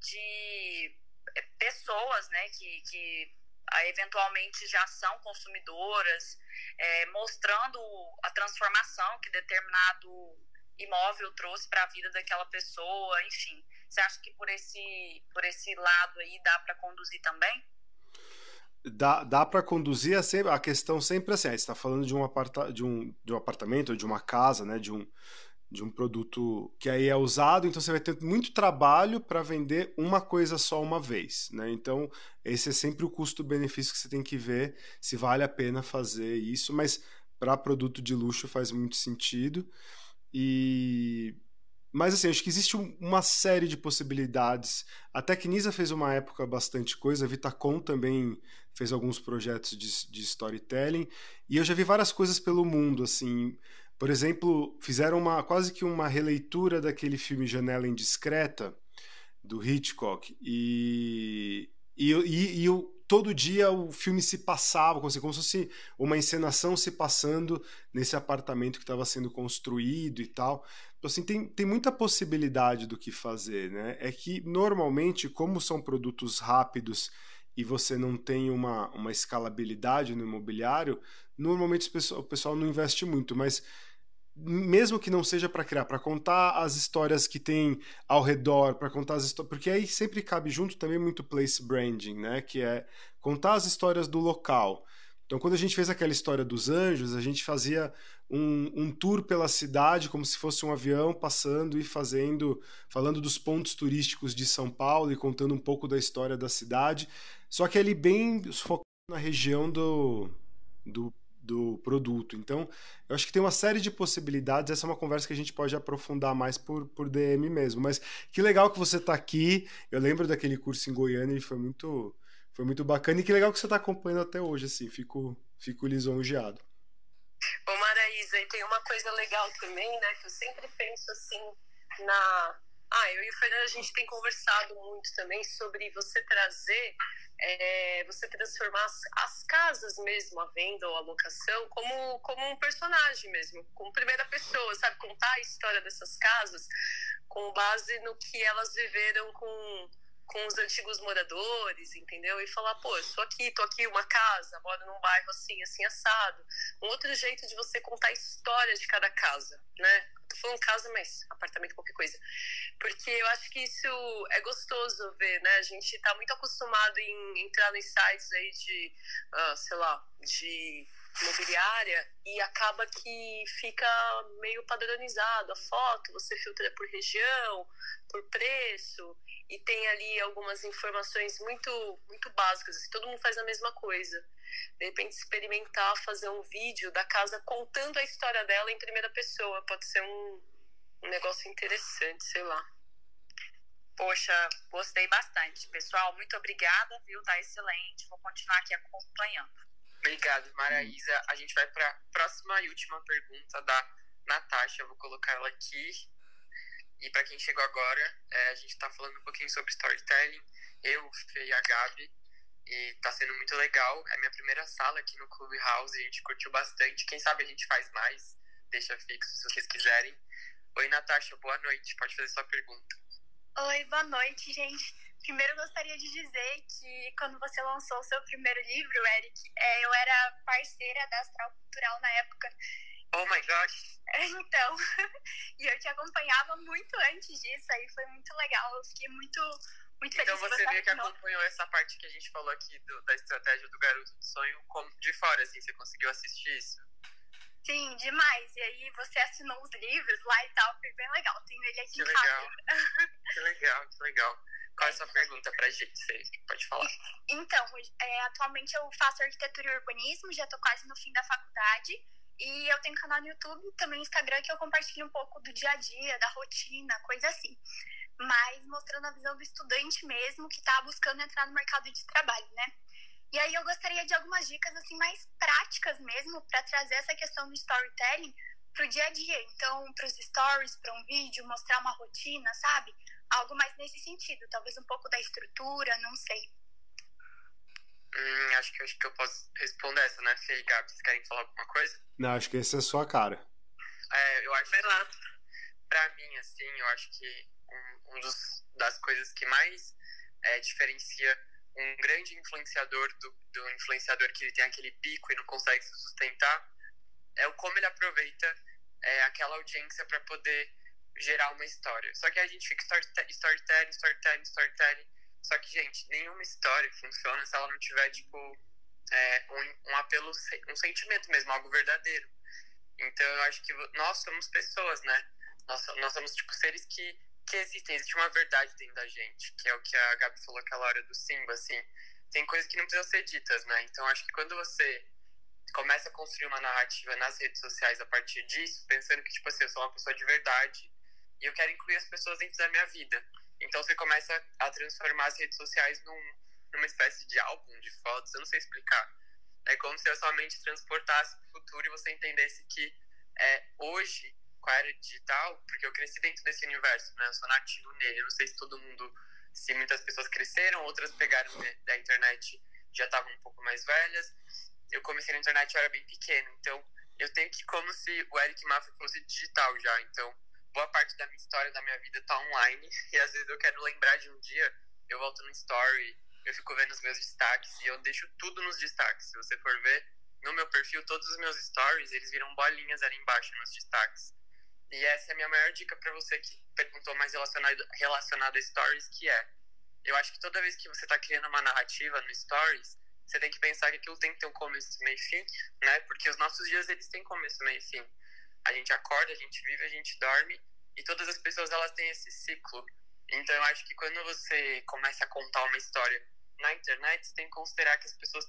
de é, pessoas, né, que, que ah, eventualmente já são consumidoras, é, mostrando a transformação que determinado imóvel trouxe para a vida daquela pessoa, enfim. Você acha que por esse, por esse lado aí dá para conduzir também? Dá, dá para conduzir a, sempre, a questão sempre assim, você está falando de um, aparta, de, um, de um apartamento, de uma casa, né, de um, de um produto que aí é usado, então você vai ter muito trabalho para vender uma coisa só uma vez, né? Então, esse é sempre o custo-benefício que você tem que ver se vale a pena fazer isso, mas para produto de luxo faz muito sentido. E mas assim, acho que existe uma série de possibilidades. A Tecnisa fez uma época bastante coisa, a Vitacom também fez alguns projetos de, de storytelling, e eu já vi várias coisas pelo mundo, assim. Por exemplo, fizeram uma quase que uma releitura daquele filme Janela Indiscreta, do Hitchcock, e, e, e, e todo dia o filme se passava, como se, como se fosse uma encenação se passando nesse apartamento que estava sendo construído e tal. Então, assim, tem, tem muita possibilidade do que fazer, né? É que, normalmente, como são produtos rápidos e você não tem uma, uma escalabilidade no imobiliário, normalmente o pessoal, o pessoal não investe muito, mas mesmo que não seja para criar, para contar as histórias que tem ao redor, para contar as histórias, porque aí sempre cabe junto também muito place branding, né? Que é contar as histórias do local. Então, quando a gente fez aquela história dos anjos, a gente fazia um, um, tour pela cidade, como se fosse um avião passando e fazendo, falando dos pontos turísticos de São Paulo e contando um pouco da história da cidade. Só que ali bem focado na região do, do, do produto. Então, eu acho que tem uma série de possibilidades. Essa é uma conversa que a gente pode aprofundar mais por, por DM mesmo. Mas que legal que você está aqui. Eu lembro daquele curso em Goiânia e foi muito foi muito bacana e que legal que você está acompanhando até hoje, assim, fico, fico lisonjeado. Ô Maraísa, e tem uma coisa legal também, né, que eu sempre penso assim, na, Ah, eu e o Fernando, a gente tem conversado muito também sobre você trazer, é, você transformar as, as, casas mesmo, a venda ou a locação, como, como um personagem mesmo, como primeira pessoa, sabe? Contar a história dessas casas com base no que elas viveram com com os antigos moradores, entendeu? E falar, pô, eu sou aqui, tô aqui, uma casa, moro num bairro assim, assim, assado. Um outro jeito de você contar a história de cada casa, né? Tô falando casa, mas apartamento, qualquer coisa. Porque eu acho que isso é gostoso ver, né? A gente tá muito acostumado em entrar nos sites aí de, uh, sei lá, de imobiliária e acaba que fica meio padronizado a foto, você filtra por região, por preço e tem ali algumas informações muito muito básicas, assim, todo mundo faz a mesma coisa. De repente experimentar fazer um vídeo da casa contando a história dela em primeira pessoa, pode ser um, um negócio interessante, sei lá. Poxa, gostei bastante. Pessoal, muito obrigada, viu? Tá excelente. Vou continuar aqui acompanhando. Obrigado, Maraísa. A gente vai para a próxima e última pergunta da Natasha. Eu vou colocar ela aqui. E para quem chegou agora, é, a gente está falando um pouquinho sobre storytelling. Eu, Fê e a Gabi. E está sendo muito legal. É a minha primeira sala aqui no Clubhouse. A gente curtiu bastante. Quem sabe a gente faz mais. Deixa fixo se vocês quiserem. Oi, Natasha. Boa noite. Pode fazer sua pergunta. Oi, boa noite, gente. Primeiro, gostaria de dizer que quando você lançou o seu primeiro livro, Eric, é, eu era parceira da Astral Cultural na época. Oh my gosh! Então, e eu te acompanhava muito antes disso, aí foi muito legal. Eu fiquei muito, muito então feliz. Então você meio que acompanhou essa parte que a gente falou aqui do, da estratégia do garoto do sonho de fora, assim, você conseguiu assistir isso? Sim, demais. E aí você assinou os livros lá e tal, foi bem legal. Tenho ele aqui que em legal. casa. Que legal, que legal. Qual é a sua pergunta pra gente? Você pode falar. Então, é, atualmente eu faço arquitetura e urbanismo, já tô quase no fim da faculdade. E eu tenho canal no YouTube, também no Instagram, que eu compartilho um pouco do dia a dia, da rotina, coisa assim. Mas mostrando a visão do estudante mesmo, que tá buscando entrar no mercado de trabalho, né? E aí eu gostaria de algumas dicas, assim, mais práticas mesmo, para trazer essa questão do storytelling pro dia a dia. Então, pros stories, para um vídeo, mostrar uma rotina, sabe? algo mais nesse sentido, talvez um pouco da estrutura, não sei. Hum, acho que acho que eu posso responder essa, né, Fê e Gabi? Vocês querem falar alguma coisa? Não, acho que essa é a sua cara. É, eu acho que, pra mim, assim, eu acho que um, um dos, das coisas que mais é, diferencia um grande influenciador do, do influenciador que ele tem aquele pico e não consegue se sustentar é o como ele aproveita é, aquela audiência para poder gerar uma história. Só que a gente fica storytelling, storytelling, storytelling. Só que, gente, nenhuma história funciona se ela não tiver, tipo, é, um, um apelo, um sentimento mesmo, algo verdadeiro. Então, eu acho que nós somos pessoas, né? Nós, nós somos, tipo, seres que, que existem. Existe uma verdade dentro da gente, que é o que a Gabi falou aquela hora do Simba, assim. Tem coisas que não precisam ser ditas, né? Então, acho que quando você começa a construir uma narrativa nas redes sociais a partir disso, pensando que, tipo assim, eu sou uma pessoa de verdade, e eu quero incluir as pessoas dentro da minha vida. Então você começa a transformar as redes sociais num, numa espécie de álbum de fotos, eu não sei explicar. É como se a sua mente transportasse para o futuro e você entendesse que é, hoje, com a era digital, porque eu cresci dentro desse universo, né? Eu sou nativo nele. Eu não sei se todo mundo, se muitas pessoas cresceram, outras pegaram da internet já estavam um pouco mais velhas. Eu comecei na internet eu era bem pequeno, então eu tenho que como se o Eric Mafra fosse digital já. Então boa parte da minha história, da minha vida tá online. E às vezes eu quero lembrar de um dia, eu volto no story, eu fico vendo os meus destaques e eu deixo tudo nos destaques. Se você for ver no meu perfil, todos os meus stories, eles viram bolinhas ali embaixo nos destaques. E essa é a minha maior dica para você que perguntou mais relacionado, relacionado a stories, que é, eu acho que toda vez que você está criando uma narrativa no stories, você tem que pensar que aquilo tem que ter um começo, meio e fim, né? Porque os nossos dias, eles têm começo, meio e fim. A gente acorda, a gente vive, a gente dorme e todas as pessoas elas têm esse ciclo. Então eu acho que quando você começa a contar uma história na internet, você tem que considerar que as pessoas